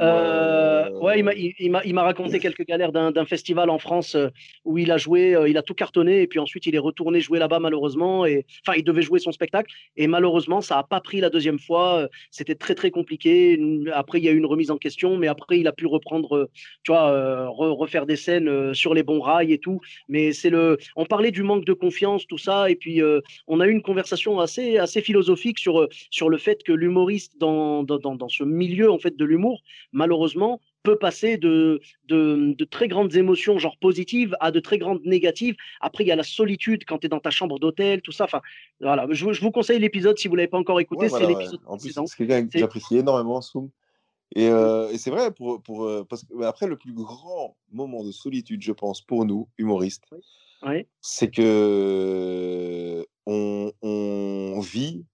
Euh, ouais, il m'a, il m'a, raconté quelques galères d'un, festival en France euh, où il a joué, euh, il a tout cartonné et puis ensuite il est retourné jouer là-bas malheureusement. Et enfin, il devait jouer son spectacle et malheureusement ça a pas pris la deuxième fois. C'était très très compliqué. Après il y a eu une remise en question, mais après il a pu reprendre, tu vois, refaire des scènes sur les bons rails et tout. Mais c'est le, on parlait du manque de confiance, tout ça, et puis on a eu une conversation assez assez philosophique sur sur le fait que l'humoriste dans, dans, dans ce milieu en fait de l'humour malheureusement, peut passer de, de, très grandes émotions, genre positives, à de très grandes négatives. Après, il y a la solitude quand tu es dans ta chambre d'hôtel, tout ça. Enfin, voilà, je, vous conseille l'épisode si vous ne l'avez pas encore écouté. c'est l'épisode En plus, c'est quelqu'un que j'apprécie énormément, Soum. Et, euh, et c'est vrai, pour, pour, euh, parce que après, le plus grand moment de solitude, je pense, pour nous, humoristes, c'est que on, on vit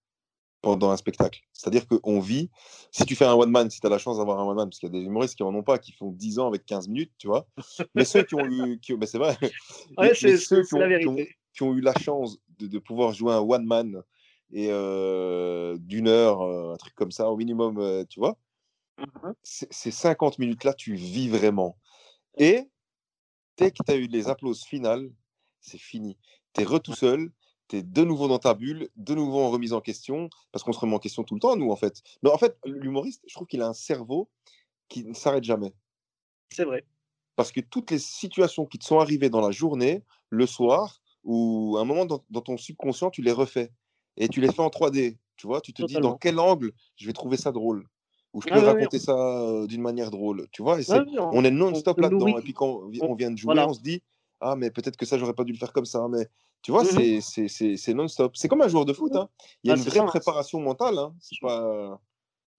pendant un spectacle. C'est-à-dire qu'on vit, si tu fais un one-man, si tu as la chance d'avoir un one-man, parce qu'il y a des humoristes qui n'en ont pas, qui font 10 ans avec 15 minutes, tu vois. Mais ceux qui ont eu, qui, c'est vrai, ouais, c'est, ceux qui ont, qui, ont, eu la chance de, de pouvoir jouer un one-man et d'une heure, un truc comme ça, au minimum, tu vois. Mmh Ces 50 minutes-là, tu vis vraiment. Et dès que tu as eu les applauses finales, c'est fini. Tu es re tout seul, tu es de nouveau dans ta bulle, de nouveau en remise en question, parce qu'on se remet en question tout le temps, nous, en fait. Mais en fait, l'humoriste, je trouve qu'il a un cerveau qui ne s'arrête jamais. C'est vrai. Parce que toutes les situations qui te sont arrivées dans la journée, le soir, ou un moment dans, dans ton subconscient, tu les refais. Et tu les fais en 3D. Tu vois, tu te dis dans quel angle je vais trouver ça drôle? Ou je peux raconter ça euh, d'une manière drôle. Tu vois, et on est non-stop là-dedans. Et puis quand on vi- On- on vient de jouer, voilà. on se dit Ah, mais peut-être que ça, j'aurais pas dû le faire comme ça. Mais tu vois, Mhm. c'est- c'est c'est- c'est non-stop. C'est comme un joueur de foot. hein. Il y a Ah, une vraie ça, hein. préparation mentale. hein. C'est pas.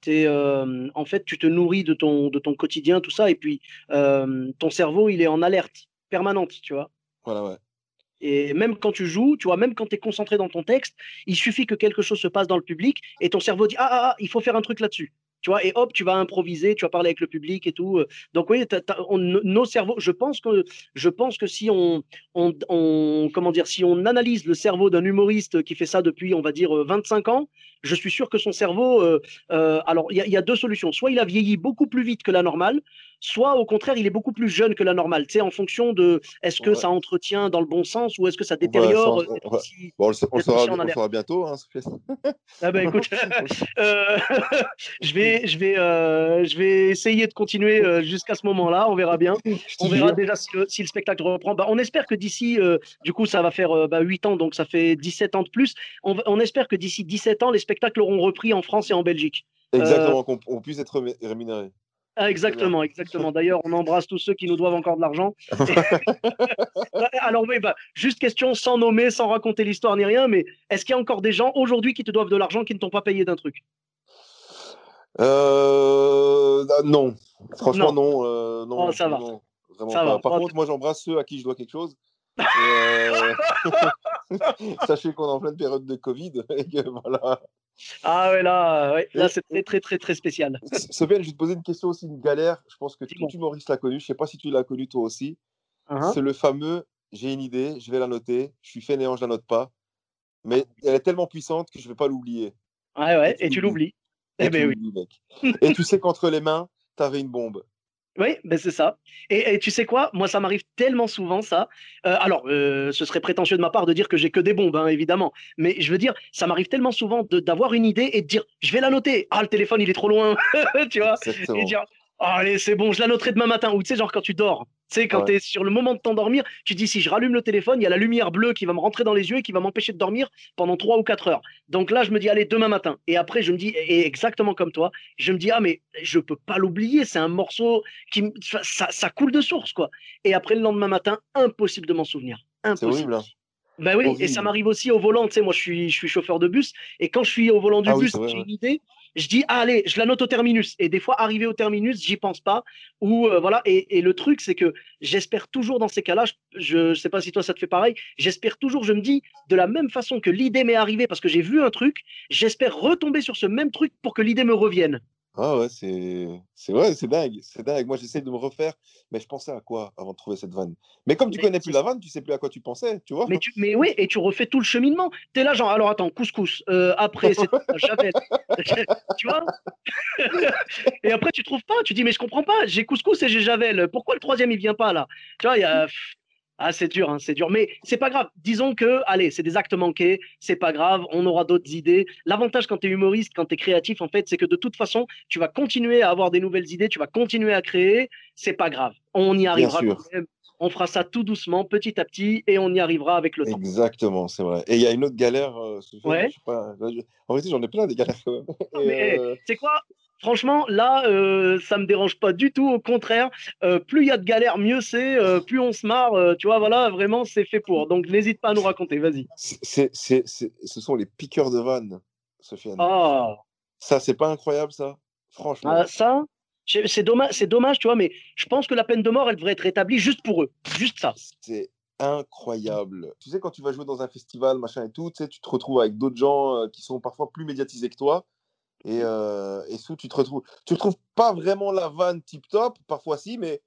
T'es, euh, en fait, tu te nourris de ton, de ton quotidien, tout ça, et puis euh, ton cerveau, il est en alerte permanente, tu vois. Voilà, ouais. Et même quand tu joues, tu vois, même quand tu es concentré dans ton texte, il suffit que quelque chose se passe dans le public et ton cerveau dit ah, ah, ah, il faut faire un truc là-dessus. Tu vois, et hop, tu vas improviser, tu vas parler avec le public et tout. Donc oui, on- nos cerveaux, je pense que je pense que si on, on, on- comment dire, si on analyse le cerveau d'un humoriste qui fait ça depuis, on va dire, euh, 25 ans, je suis sûr que son cerveau, euh, euh, alors il y, y a deux solutions. Soit il a vieilli beaucoup plus vite que la normale, soit au contraire il est beaucoup plus jeune que la normale. Tu sais, en fonction de est-ce que Ouais. ça entretient dans le bon sens ou est-ce que ça détériore. on- euh, on- ouais. si- Bon, on le on saura, on le bientôt. Hein. Ah ben écoute, euh, je vais, je vais, euh, je vais essayer de continuer jusqu'à ce moment-là. On verra bien. On verra déjà si le, si le spectacle reprend. Bah, on espère que d'ici, euh, du coup, ça va faire bah, 8 ans, donc ça fait 17 ans de plus. On, on espère que d'ici 17 ans, les spectacles auront repris en France et en Belgique. Exactement, qu'on on puisse être rému- rémunéré. Ah, exactement, exactement. D'ailleurs, on embrasse tous ceux qui nous doivent encore de l'argent. Alors oui, bah, juste question, sans nommer, sans raconter l'histoire ni rien, mais est-ce qu'il y a encore des gens aujourd'hui qui te doivent de l'argent qui ne t'ont pas payé d'un truc? Euh, ah, non, franchement, Non. non. euh, non, Oh, ça va. non, vraiment Ça pas. va. Par Oh, contre, moi, j'embrasse ceux à qui je dois quelque chose. Euh, Sachez qu'on est en pleine période de Covid et que voilà. Ah ouais, là, ouais, là c'est très, très, très, très spécial. Sofiane, je vais te poser une question aussi, une galère. Je pense que tout humoriste l'a connu. Je sais pas si tu l'as connu toi aussi. Hein C'est le fameux j'ai une idée, je vais la noter. Je suis fainéant, je la note pas. Mais elle est tellement puissante que je vais pas l'oublier. Ouais, ouais, et tu l'oublies. Et Eh tu ben oui. Et tu sais qu'entre les mains, tu avais une bombe. Oui, ben c'est ça. Et, et tu sais quoi? Moi, ça m'arrive tellement souvent, ça. Euh, alors, euh, ce serait prétentieux de ma part de dire que j'ai que des bombes, hein, évidemment. Mais je veux dire, ça m'arrive tellement souvent d'avoir une idée et de dire, je vais la noter. Ah, le téléphone, il est trop loin. tu vois? Exactement. Et dire, Ah, allez, c'est bon, je la noterai demain matin. Ou tu sais, genre quand tu dors, tu sais, quand Ouais. tu es sur le moment de t'endormir, tu dis, si je rallume le téléphone, il y a la lumière bleue qui va me rentrer dans les yeux et qui va m'empêcher de dormir pendant 3 ou 4 heures. Donc là, je me dis, allez, demain matin. Et après, je me dis, et exactement comme toi, je me dis, ah, mais je peux pas l'oublier, c'est un morceau qui, ça, ça- coule de source, quoi. Et après, le lendemain matin, impossible de m'en souvenir. C'est Impossible. horrible. hein. Ben oui, et ça m'arrive aussi au volant. Tu sais, moi, je suis, je suis chauffeur de bus. Et quand je suis au volant du Ah oui, bus, vrai, j'ai une idée, je dis, ah, allez, je la note au terminus. Et des fois, arrivé au terminus, j'y pense pas. Ou euh, voilà. Et, et le truc, c'est que j'espère toujours dans ces cas-là, je, je sais pas si toi ça te fait pareil, j'espère toujours, je me dis, de la même façon que l'idée m'est arrivée parce que j'ai vu un truc, j'espère retomber sur ce même truc pour que l'idée me revienne. Ah ouais, c'est c'est ouais, c'est dingue, c'est dingue. Moi, j'essaie de me refaire, mais je pensais à quoi avant de trouver cette vanne? Mais comme tu Mais connais plus la vanne, tu sais plus à quoi tu pensais, tu vois? Mais, tu, mais oui, et tu refais tout le cheminement. Tu es là, genre, alors attends, couscous. Euh, après, c'est Javel. tu vois? Et après, tu trouves pas. Tu dis, mais je comprends pas. J'ai couscous et j'ai Javel. Pourquoi le troisième, il vient pas là? Tu vois, il y a. Ah, c'est dur, hein, c'est dur. Mais c'est pas grave. Disons que, allez, c'est des actes manqués. C'est pas grave. On aura d'autres idées. L'avantage quand tu es humoriste, quand tu es créatif, en fait, c'est que de toute façon, tu vas continuer à avoir des nouvelles idées. Tu vas continuer à créer. C'est pas grave. On y arrivera sûr. quand même. On fera ça tout doucement, petit à petit, et on y arrivera avec le temps. Exactement, c'est vrai. Et il y a une autre galère, euh, Sofiane, Ouais. je sais pas, je- en vérité, j'en ai plein des galères. Et, mais, euh, C'est quoi? Franchement, là, euh, ça me dérange pas du tout. Au contraire, euh, plus il y a de galères, mieux c'est. euh, plus on se marre. euh, tu vois, voilà, vraiment, c'est fait pour. Donc, n'hésite pas à nous raconter. Vas-y. ce sont les piqueurs de vannes, Sofiane. Ah, Ça, c'est pas incroyable, ça? Franchement. ah, ça, c'est dommage, c'est dommage, tu vois. Mais je pense que la peine de mort, elle devrait être rétablie juste pour eux. Juste ça. C'est incroyable. Tu sais, quand tu vas jouer dans un festival, machin et tout, tu sais, tu te retrouves avec d'autres gens qui sont parfois plus médiatisés que toi. Et, euh, et sous, tu te retrouves. Tu retrouves pas vraiment la vanne tip top, parfois si, mais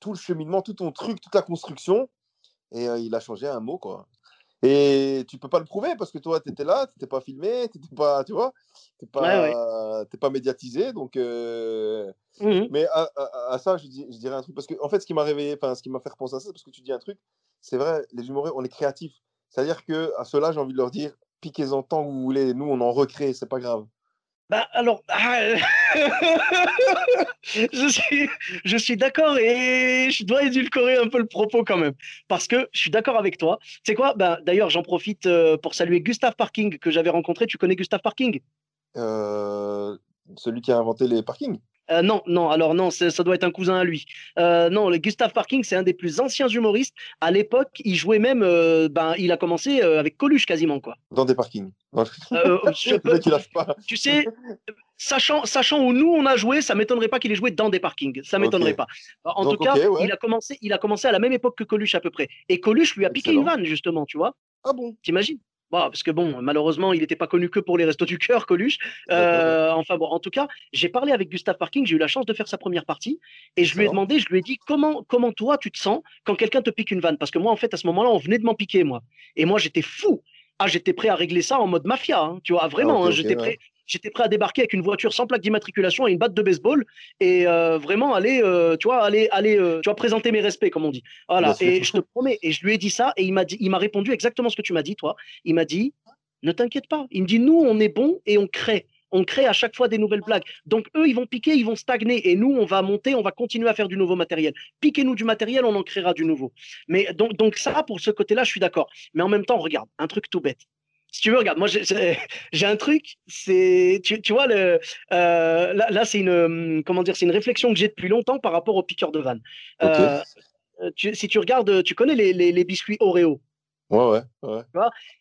tout le cheminement, tout ton truc, toute la construction. Et euh, il a changé un mot, quoi. Et tu peux pas le prouver parce que toi, tu étais là, tu n'étais pas filmé, tu n'étais pas, tu vois, t'es pas, pas médiatisé. Donc, euh, mmh mais à, ça, je, je, dirais un truc parce que en fait, ce qui m'a réveillé, enfin, ce qui m'a fait repenser à ça, parce que tu dis un truc, c'est vrai, les humoristes, on est créatifs. C'est-à-dire que à ceux-là, j'ai envie de leur dire, piquez-en tant que vous voulez. Nous, on en recrée, c'est pas grave. Bah alors, ah, je suis, d'accord et je dois édulcorer un peu le propos quand même, parce que je suis d'accord avec toi. C'est quoi? Bah, D'ailleurs, j'en profite euh, pour saluer Gustave Parking que j'avais rencontré. Tu connais Gustave Parking? Euh, Celui qui a inventé les parkings? Euh, non, non, alors non, ça doit être un cousin à lui. Euh, non, le Gustave Parking, c'est un des plus anciens humoristes. À l'époque, il jouait même, euh, ben, il a commencé avec Coluche quasiment, quoi. Dans des parkings. Tu sais, sachant, sachant où nous on a joué, ça m'étonnerait pas qu'il ait joué dans des parkings. Ça m'étonnerait pas. En tout cas, il, a commencé, il a commencé à la même époque que Coluche à peu près. Et Coluche lui a piqué une vanne, justement, tu vois. Ah bon? T'imagines? Parce que bon, malheureusement, il n'était pas connu que pour les restos du cœur, Coluche. Euh, enfin bon, en tout cas, j'ai parlé avec Gustave Parking, j'ai eu la chance de faire sa première partie, et je lui ai demandé, je lui ai dit comment, comment toi tu te sens quand quelqu'un te pique une vanne, parce que moi en fait à ce moment-là, on venait de m'en piquer moi, et moi j'étais fou. Ah, j'étais prêt à régler ça en mode mafia, hein, tu vois, vraiment, ah, hein, j'étais prêt j'étais prêt à débarquer avec une voiture sans plaque d'immatriculation et une batte de baseball et euh, vraiment aller, euh, tu vois, aller, aller, euh, tu vois, présenter mes respects, comme on dit. Voilà. Et je te promets, et je lui ai dit ça et il m'a dit, il m'a répondu exactement ce que tu m'as dit, toi. Il m'a dit, ne t'inquiète pas. Il me dit, nous, on est bon et on crée. On crée à chaque fois des nouvelles blagues. Donc, eux, ils vont piquer, ils vont stagner. Et nous, on va monter, on va continuer à faire du nouveau matériel. Piquez-nous du matériel, on en créera du nouveau. Mais donc, donc ça, pour ce côté-là, je suis d'accord. Mais en même temps, regarde, un truc tout bête si tu veux, regarde, moi j'ai un truc, c'est, tu, tu, vois, le, euh, là, c'est une, comment dire, c'est une réflexion que j'ai depuis longtemps par rapport aux piqueurs de vannes. Euh, si tu regardes, tu connais les, les, biscuits Oreo? Ouais, ouais, ouais.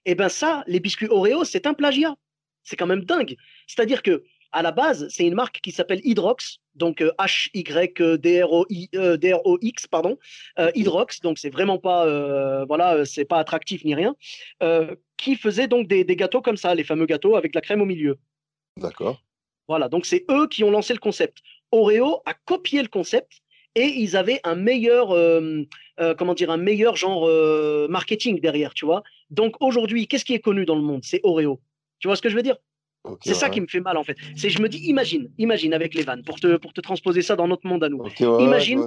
Et eh ben ça, les biscuits Oreo, c'est un plagiat. C'est quand même dingue. C'est-à-dire que à la base, c'est une marque qui s'appelle Hydrox, donc H-Y-D-R-O-X, pardon, Hydrox, donc c'est vraiment pas, voilà, c'est pas attractif ni rien, qui faisait donc des, gâteaux comme ça, les fameux gâteaux avec la crème au milieu. D'accord. Voilà, donc c'est eux qui ont lancé le concept. Oreo a copié le concept et ils avaient un meilleur, comment dire, un meilleur genre marketing derrière, tu vois. Donc aujourd'hui, qu'est-ce qui est connu dans le monde? C'est Oreo. Tu vois ce que je veux dire? C'est ça qui me fait mal en fait. C'est je me dis imagine, imagine avec les vannes pour te pour te transposer ça dans notre monde à nous. imagine,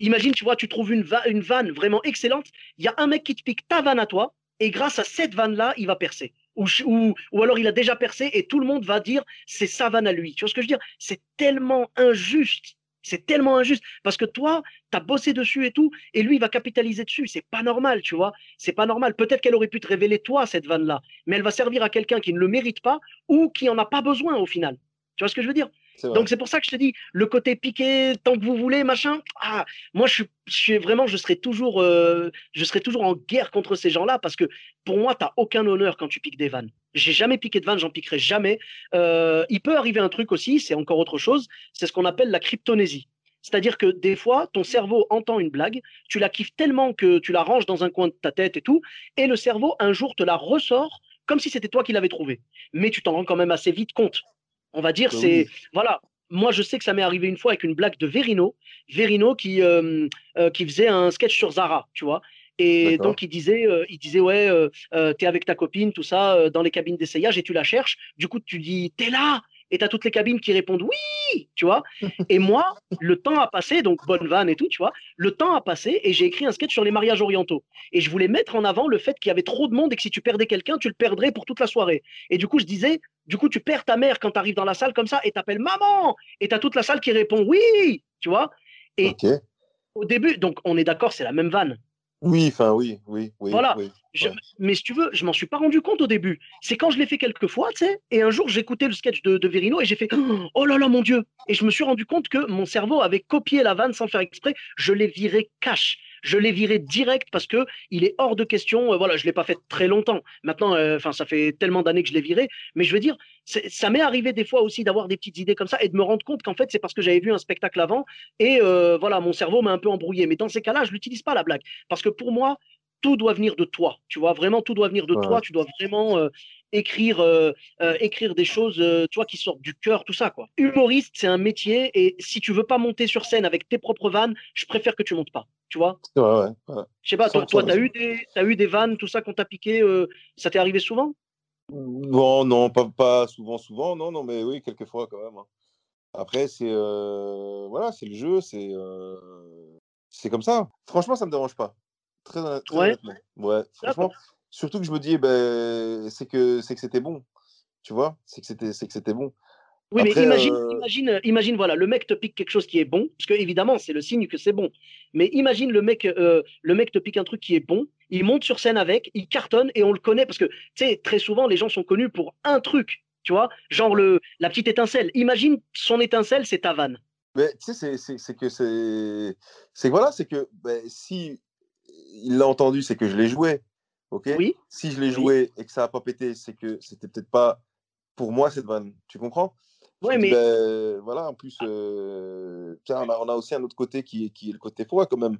imagine tu vois, tu trouves une, une vanne vraiment excellente. Il y a un mec qui te pique ta vanne à toi et grâce à cette vanne là, il va percer. Ou, ou, ou alors il a déjà percé et tout le monde va dire c'est sa vanne à lui. Tu vois ce que je veux dire? C'est tellement injuste c'est tellement injuste parce que toi, tu as bossé dessus et tout, et lui, il va capitaliser dessus. C'est pas normal, tu vois. C'est pas normal. Peut-être qu'elle aurait pu te révéler toi, cette vanne-là, mais elle va servir à quelqu'un qui ne le mérite pas ou qui en a pas besoin au final. Tu vois ce que je veux dire? Donc c'est pour ça que je te dis, le côté piqué, tant que vous voulez, machin. Ah, moi je suis, vraiment, je serai toujours, euh, je serai toujours en guerre contre ces gens-là parce que pour moi, tu n'as aucun honneur quand tu piques des vannes. J'ai jamais piqué de vannes, j'en piquerai jamais. Euh, il peut arriver un truc aussi, c'est encore autre chose, c'est ce qu'on appelle la cryptonésie. C'est-à-dire que des fois, ton cerveau entend une blague, tu la kiffes tellement que tu la ranges dans un coin de ta tête et tout, et le cerveau un jour te la ressort comme si c'était toi qui l'avais trouvée. Mais tu t'en rends quand même assez vite compte. On va dire, bah c'est. Voilà. Moi, je sais que ça m'est arrivé une fois avec une blague de Verino. Verino qui, euh, euh, qui faisait un sketch sur Zara, tu vois. Et donc, il disait, euh, il disait ouais, t'es avec ta copine, tout ça, dans les cabines d'essayage et tu la cherches. Du coup, tu dis, t'es là et tu as toutes les cabines qui répondent oui, tu vois. Et moi, le temps a passé, donc bonne vanne et tout, tu vois. Le temps a passé et j'ai écrit un sketch sur les mariages orientaux. Et je voulais mettre en avant le fait qu'il y avait trop de monde et que si tu perdais quelqu'un, tu le perdrais pour toute la soirée. Et du coup, je disais, du coup, tu perds ta mère quand tu arrives dans la salle comme ça et t'appelles maman et tu as toute la salle qui répond oui, tu vois. Et au début, donc on est d'accord, c'est la même vanne. Oui, enfin oui, oui, oui. Voilà. Mais si tu veux, je m'en suis pas rendu compte au début. C'est quand je l'ai fait quelques fois, tu sais, et un jour j'écoutais le sketch de, de Verino et j'ai fait Oh là là, mon Dieu Et je me suis rendu compte que mon cerveau avait copié la vanne sans faire exprès. Je l'ai viré cash je l'ai viré direct parce que il est hors de question. Euh, voilà, je l'ai pas fait très longtemps. Maintenant, euh, enfin, ça fait tellement d'années que je l'ai viré. Mais je veux dire, ça m'est arrivé des fois aussi d'avoir des petites idées comme ça et de me rendre compte qu'en fait, c'est parce que j'avais vu un spectacle avant et euh, voilà, mon cerveau m'a un peu embrouillé. Mais dans ces cas-là, je l'utilise pas la blague parce que pour moi, tout doit venir de toi. Tu vois, vraiment, tout doit venir de toi. Tu dois vraiment. écrire, euh, euh, écrire des choses, vois, qui sortent du cœur, tout ça, quoi. Humoriste, c'est un métier, et si tu veux pas monter sur scène avec tes propres vannes, je préfère que tu montes pas, tu vois. Ouais, ouais, ouais. Je sais pas, toi, sans- t'as eu des, t'as eu des vannes, tout ça qu'on t'a piqué, euh, ça t'est arrivé souvent? Bon, non, pas, pas souvent, souvent, non, non, mais oui, quelques fois quand même. hein. Après, c'est euh, voilà, c'est le jeu, c'est euh, c'est comme ça. Franchement, ça me dérange pas. Très, très Ouais. honnêtement. Ouais, franchement, surtout que je me dis, ben, c'est que c'est que c'était bon. Tu vois, c'est que c'était c'est que c'était bon. Oui, Après, mais imagine, euh, imagine, imagine, voilà, le mec te pique quelque chose qui est bon, parce que évidemment, c'est le signe que c'est bon. Mais imagine le mec, euh, le mec te pique un truc qui est bon, il monte sur scène avec, il cartonne et on le connaît parce que, tu sais, très souvent, les gens sont connus pour un truc, tu vois, genre le, la petite étincelle. Imagine son étincelle, c'est ta vanne. Mais tu sais, c'est- que c'est. C'est que voilà, c'est que ben, si il l'a entendu, c'est que je l'ai joué. Ok? Oui. Si je l'ai Oui. joué et que ça a pas pété, c'est que c'était peut-être pas pour moi cette vanne. Tu comprends? Ouais, me dis, mais ben, voilà, en plus, euh, tiens, on a, on a aussi un autre côté qui, est- qui est le côté foi quand même.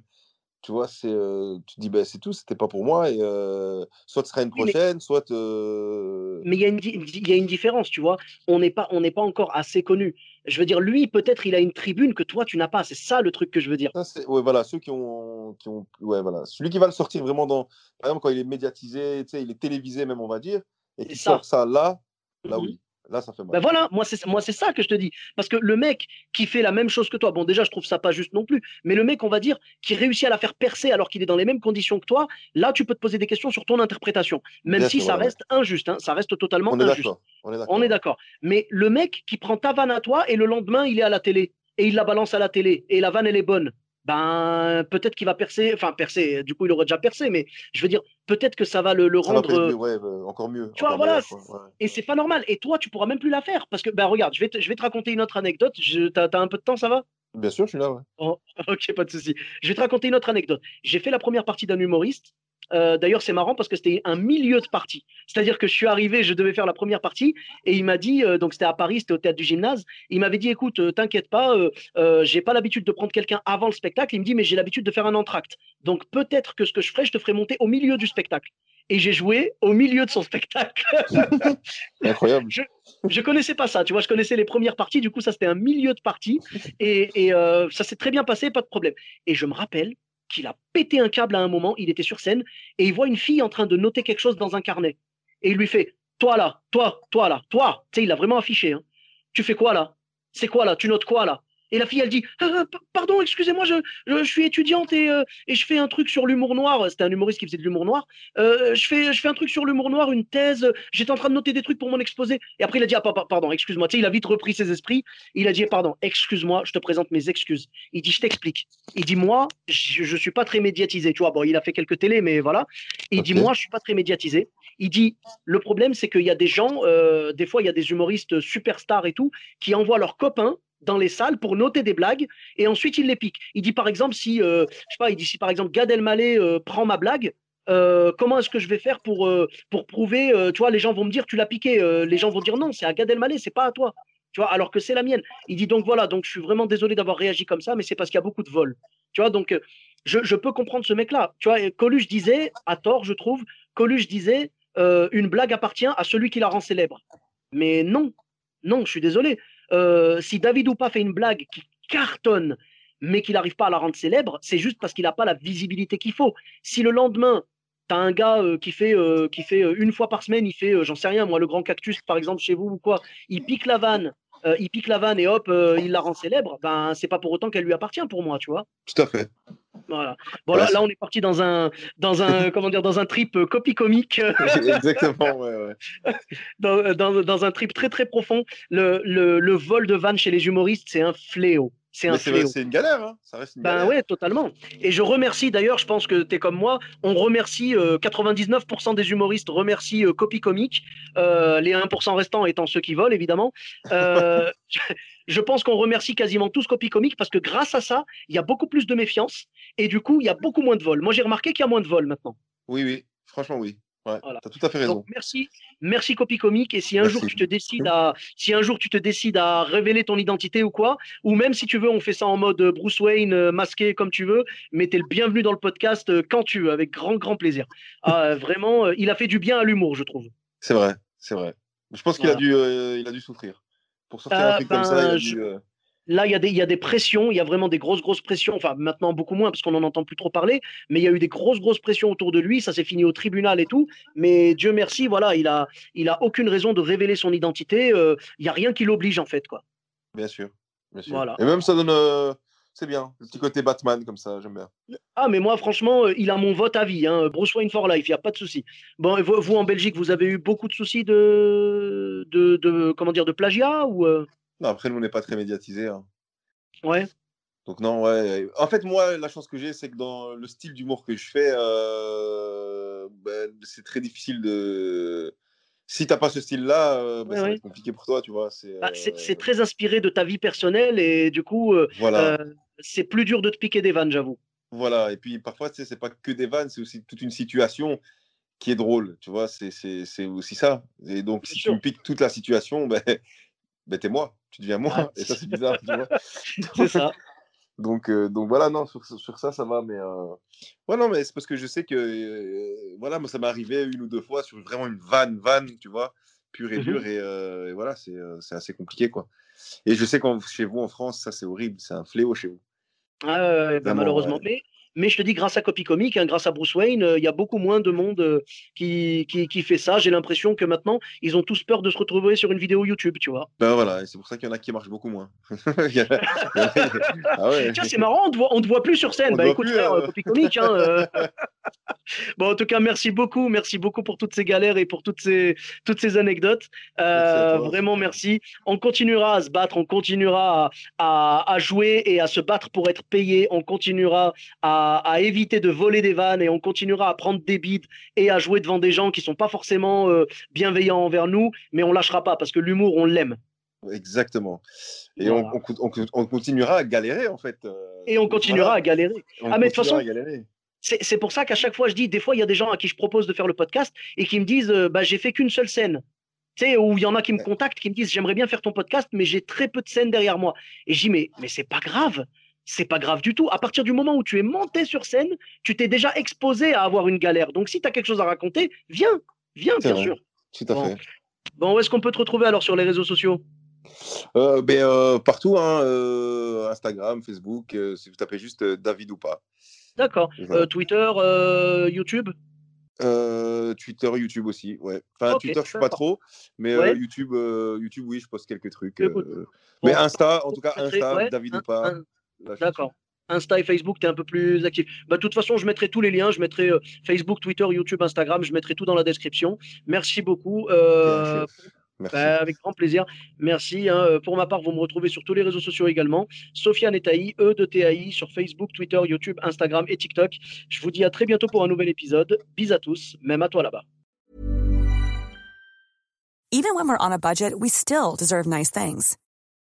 Tu vois, c'est, euh, tu te dis, ben, c'est tout, c'était pas pour moi. Et euh, soit ce sera une mais- prochaine, soit. mais il y, a une y a une différence, tu vois. On n'est pas, on n'est pas encore assez connu. Je veux dire, lui, peut-être, il a une tribune que toi, tu n'as pas. C'est ça le truc que je veux dire. Ça, c'est- ouais, voilà, ceux qui ont, qui ont. Ouais, voilà. Celui qui va le sortir vraiment dans. Par exemple, quand il est médiatisé, il est télévisé même, on va dire, et qui sort ça là, là, Mhm. oui. Là, ça fait mal. Ben voilà, moi c'est moi c'est ça que je te dis. Parce que le mec qui fait la même chose que toi, bon déjà je trouve ça pas juste non plus, mais le mec on va dire qui réussit à la faire percer alors qu'il est dans les mêmes conditions que toi, là tu peux te poser des questions sur ton interprétation, même Bien si sûr, ça reste injuste, hein, ça reste totalement on injuste. d'accord. On est d'accord. On est d'accord. Mais le mec qui prend ta vanne à toi et le lendemain il est à la télé et il la balance à la télé et la vanne elle est bonne, ben peut-être qu'il va percer, enfin percer, du coup il aurait déjà percé, mais je veux dire peut-être que ça va le, le Ça va rendre. euh, mieux, ouais, euh, encore mieux. tu vois, encore voilà, meilleur, quoi, ouais. et c'est pas normal. Et toi, tu pourras même plus la faire. Parce que, ben regarde, je vais te, je vais te raconter une autre anecdote. T'as, t'as un peu de temps, ça va? Bien sûr, je suis là, ouais. Oh, Ok, pas de souci. Je vais te raconter une autre anecdote. J'ai fait la première partie d'un humoriste. Euh, D'ailleurs, c'est marrant parce que c'était un milieu de partie. C'est-à-dire que je suis arrivé, je devais faire la première partie, et il m'a dit, euh, donc c'était à Paris, c'était au théâtre du gymnase, il m'avait dit, écoute, euh, t'inquiète pas, j'ai pas l'habitude de prendre quelqu'un avant le spectacle. Il me dit, mais j'ai l'habitude de faire un entracte. Donc peut-être que ce que je ferai, je te ferai monter au milieu du spectacle. Et j'ai joué au milieu de son spectacle. Incroyable. je connaissais pas ça, tu vois, je connaissais les premières parties, du coup, ça c'était un milieu de partie, et, et, ça s'est très bien passé, pas de problème. Et je me rappelle qu'il a pété un câble à un moment, il était sur scène, et il voit une fille en train de noter quelque chose dans un carnet. Et il lui fait Toi là, toi, toi là, toi, tu sais, il l'a vraiment affiché, hein. tu fais quoi là? C'est quoi là? Tu notes quoi là? Et la fille, elle dit Ah, p- Pardon, excusez-moi, je, je, je suis étudiante et, euh, et je fais un truc sur l'humour noir. C'était un humoriste qui faisait de l'humour noir. Euh, je, fais, je fais un truc sur l'humour noir, une thèse. J'étais en train de noter des trucs pour mon exposé. Et après, il a dit Ah, pa- pa- pardon, excuse-moi. Tu sais, il a vite repris ses esprits. Il a dit Pardon, excuse-moi, je te présente mes excuses. Il dit Je t'explique. Il dit Moi, je, je suis pas très médiatisé. Tu vois, bon, il a fait quelques télés, mais voilà. Il dit. Moi, je suis pas très médiatisé. Il dit Le problème, c'est qu'il y a des gens, euh, des fois, il y a des humoristes superstars et tout, qui envoient leurs copains dans les salles pour noter des blagues et ensuite il les pique. Il dit par exemple si euh, je sais pas, il dit si par exemple Gad Elmaleh euh, prend ma blague, euh, comment est-ce que je vais faire pour euh, pour prouver tu vois les gens vont me dire tu l'as piqué, les gens vont dire non, c'est à Gad Elmaleh, c'est pas à toi. Tu vois, alors que c'est la mienne. Il dit donc voilà, donc je suis vraiment désolé d'avoir réagi comme ça, mais c'est parce qu'il y a beaucoup de vols. Tu vois, donc je, je peux comprendre ce mec-là. Tu vois, Coluche disait, à tort, je trouve, Coluche disait, une blague appartient à celui qui la rend célèbre. Mais non, non, je suis désolé. Euh, si David Oupa fait une blague qui cartonne, mais qu'il n'arrive pas à la rendre célèbre, c'est juste parce qu'il n'a pas la visibilité qu'il faut. Si le lendemain, tu as un gars euh, qui fait, euh, qui fait une fois par semaine, il fait, j'en sais rien, moi, le grand cactus, par exemple, chez vous ou quoi, il pique la vanne, euh, il pique la vanne et hop, euh, il la rend célèbre, ben, c'est pas pour autant qu'elle lui appartient pour moi, tu vois. Tout à fait. Voilà. Bon, là, Ouais, là, on est parti dans un, dans un, comment dire, dans un trip euh, copie comique. Exactement, ouais, ouais. dans, dans, dans un trip très très profond. Le, le, le vol de vannes chez les humoristes, c'est un fléau. C'est un c'est une galère, hein. Ça reste une Ben galère. ouais, totalement. Et je remercie d'ailleurs, je pense que tu es comme moi, on remercie euh, 99% des humoristes remercient euh, Copy Comique, euh, les 1% restants étant ceux qui volent évidemment. Euh, je, je pense qu'on remercie quasiment tous Copy Comique parce que grâce à ça, il y a beaucoup plus de méfiance et du coup, il y a beaucoup moins de vols. Moi, j'ai remarqué qu'il y a moins de vols maintenant. Oui, oui. Franchement, oui. Ouais. Voilà. T'as tout à fait raison. Donc merci, merci Copy Comique. Et si un Merci. jour tu te décides à, si un jour tu te décides à révéler ton identité ou quoi, ou même si tu veux, on fait ça en mode Bruce Wayne euh, masqué comme tu veux, mais t'es le bienvenu dans le podcast euh, quand tu veux, avec grand grand plaisir. Ah, euh, vraiment, euh, il a fait du bien à l'humour, je trouve. C'est vrai. c'est vrai. Je pense qu'il a, dû, il a dû souffrir. Pour sortir un truc comme ça, il a ben, dû. Là, il y, a des, il y a des pressions, il y a vraiment des grosses, grosses pressions. Enfin, maintenant, beaucoup moins parce qu'on n'en entend plus trop parler, mais il y a eu des grosses, grosses pressions autour de lui. Ça s'est fini au tribunal et tout. Mais Dieu merci, voilà, il a, il a aucune raison de révéler son identité. Euh, il n'y a rien qui l'oblige, en fait, quoi. Bien sûr. Bien sûr. Voilà. Et même, ça donne. Euh, c'est bien, le petit côté Batman, comme ça, j'aime bien. Ah, mais moi, franchement, euh, il a mon vote à vie. Hein. Bruce Wayne for life, il n'y a pas de souci. Bon, vous, en Belgique, vous avez eu beaucoup de soucis de, de, de comment dire, de plagiat ou Non, après, nous, on n'est pas très médiatisés. Hein. Ouais. Donc non, ouais. En fait, moi, la chance que j'ai, c'est que dans le style d'humour que je fais, euh, ben, c'est très difficile de. Si t'as pas ce style-là, euh, ben, ça va être compliqué pour toi, tu vois. Bah, c'est très inspiré de ta vie personnelle et du coup, euh, voilà. c'est plus dur de te piquer des vannes, j'avoue. Voilà. Et puis parfois, tu sais, c'est pas que des vannes, c'est aussi toute une situation qui est drôle, tu vois. C'est aussi ça. Et donc, si tu me piques toute la situation, ben, ben t'es moi, tu deviens moi, ah, et ça c'est bizarre, tu vois. c'est ça. Donc, euh, donc voilà, non, sur, sur, ça, ça va, mais euh... ouais, non, mais c'est parce que je sais que, euh, voilà, moi ça m'est arrivé une ou deux fois sur vraiment une vanne, vanne, tu vois, pure et mmh dure, et, voilà, c'est assez compliqué, quoi. Et je sais que chez vous en France, ça c'est horrible, c'est un fléau chez vous. Ah, ben, malheureusement. Mais mais je te dis, grâce à Copy Comic, hein, grâce à Bruce Wayne, euh, il y a beaucoup moins de monde euh, qui, qui, fait ça. J'ai l'impression que maintenant, ils ont tous peur de se retrouver sur une vidéo YouTube, tu vois. Ben voilà, c'est pour ça qu'il y en a qui marchent beaucoup moins. ah ouais. Tiens, c'est marrant, on te, voit, te voit plus sur scène. bah écoute, frère, hein. Copy Comic. Hein, bon, en tout cas, merci beaucoup. Merci beaucoup pour toutes ces galères et pour toutes ces, toutes ces anecdotes. Euh, vraiment, merci. On continuera à se battre, on continuera à, à, jouer et à se battre pour être payé. On continuera à, à, éviter de voler des vannes et on continuera à prendre des bides et à jouer devant des gens qui sont pas forcément euh, bienveillants envers nous, mais on lâchera pas parce que l'humour, on l'aime. Exactement. Et on, on, continuera à galérer en fait. Euh, et on continuera à galérer. ah mais de toute façon, c'est pour ça qu'à chaque fois, je dis, des fois, il y a des gens à qui je propose de faire le podcast et qui me disent, euh, bah, j'ai fait qu'une seule scène. Tu sais, où il y en a qui me contactent, qui me disent, j'aimerais bien faire ton podcast, mais j'ai très peu de scènes derrière moi. Et je dis, mais, mais c'est pas grave. C'est pas grave du tout. À partir du moment où tu es monté sur scène, tu t'es déjà exposé à avoir une galère. Donc, si tu as quelque chose à raconter, viens, viens, bien sûr. Tout à fait. Bon, où est-ce qu'on peut te retrouver alors sur les réseaux sociaux? Euh, ben, euh, Partout, hein, Instagram, Facebook, si vous tapez juste David ou pas. D'accord. Euh, Twitter, euh, YouTube? Euh, Twitter, YouTube aussi, ouais. Enfin, Twitter, je suis pas trop, mais YouTube, YouTube, oui, je poste quelques trucs. mais Insta, en tout cas, Insta, David ou pas. D'accord. Insta et Facebook, tu es un peu plus actif. Bah, de toute façon, je mettrai tous les liens. Je mettrai Facebook, Twitter, YouTube, Instagram. Je mettrai tout dans la description. Merci beaucoup. Bah, avec grand plaisir. Merci. Hein. Euh, pour ma part, vous me retrouvez sur tous les réseaux sociaux également. Sofiane Etaï, E de TAI, sur Facebook, Twitter, YouTube, Instagram et TikTok. Je vous dis à très bientôt pour un nouvel épisode. Bis à tous, même à toi là-bas. Even when we're on a budget, we still deserve nice things.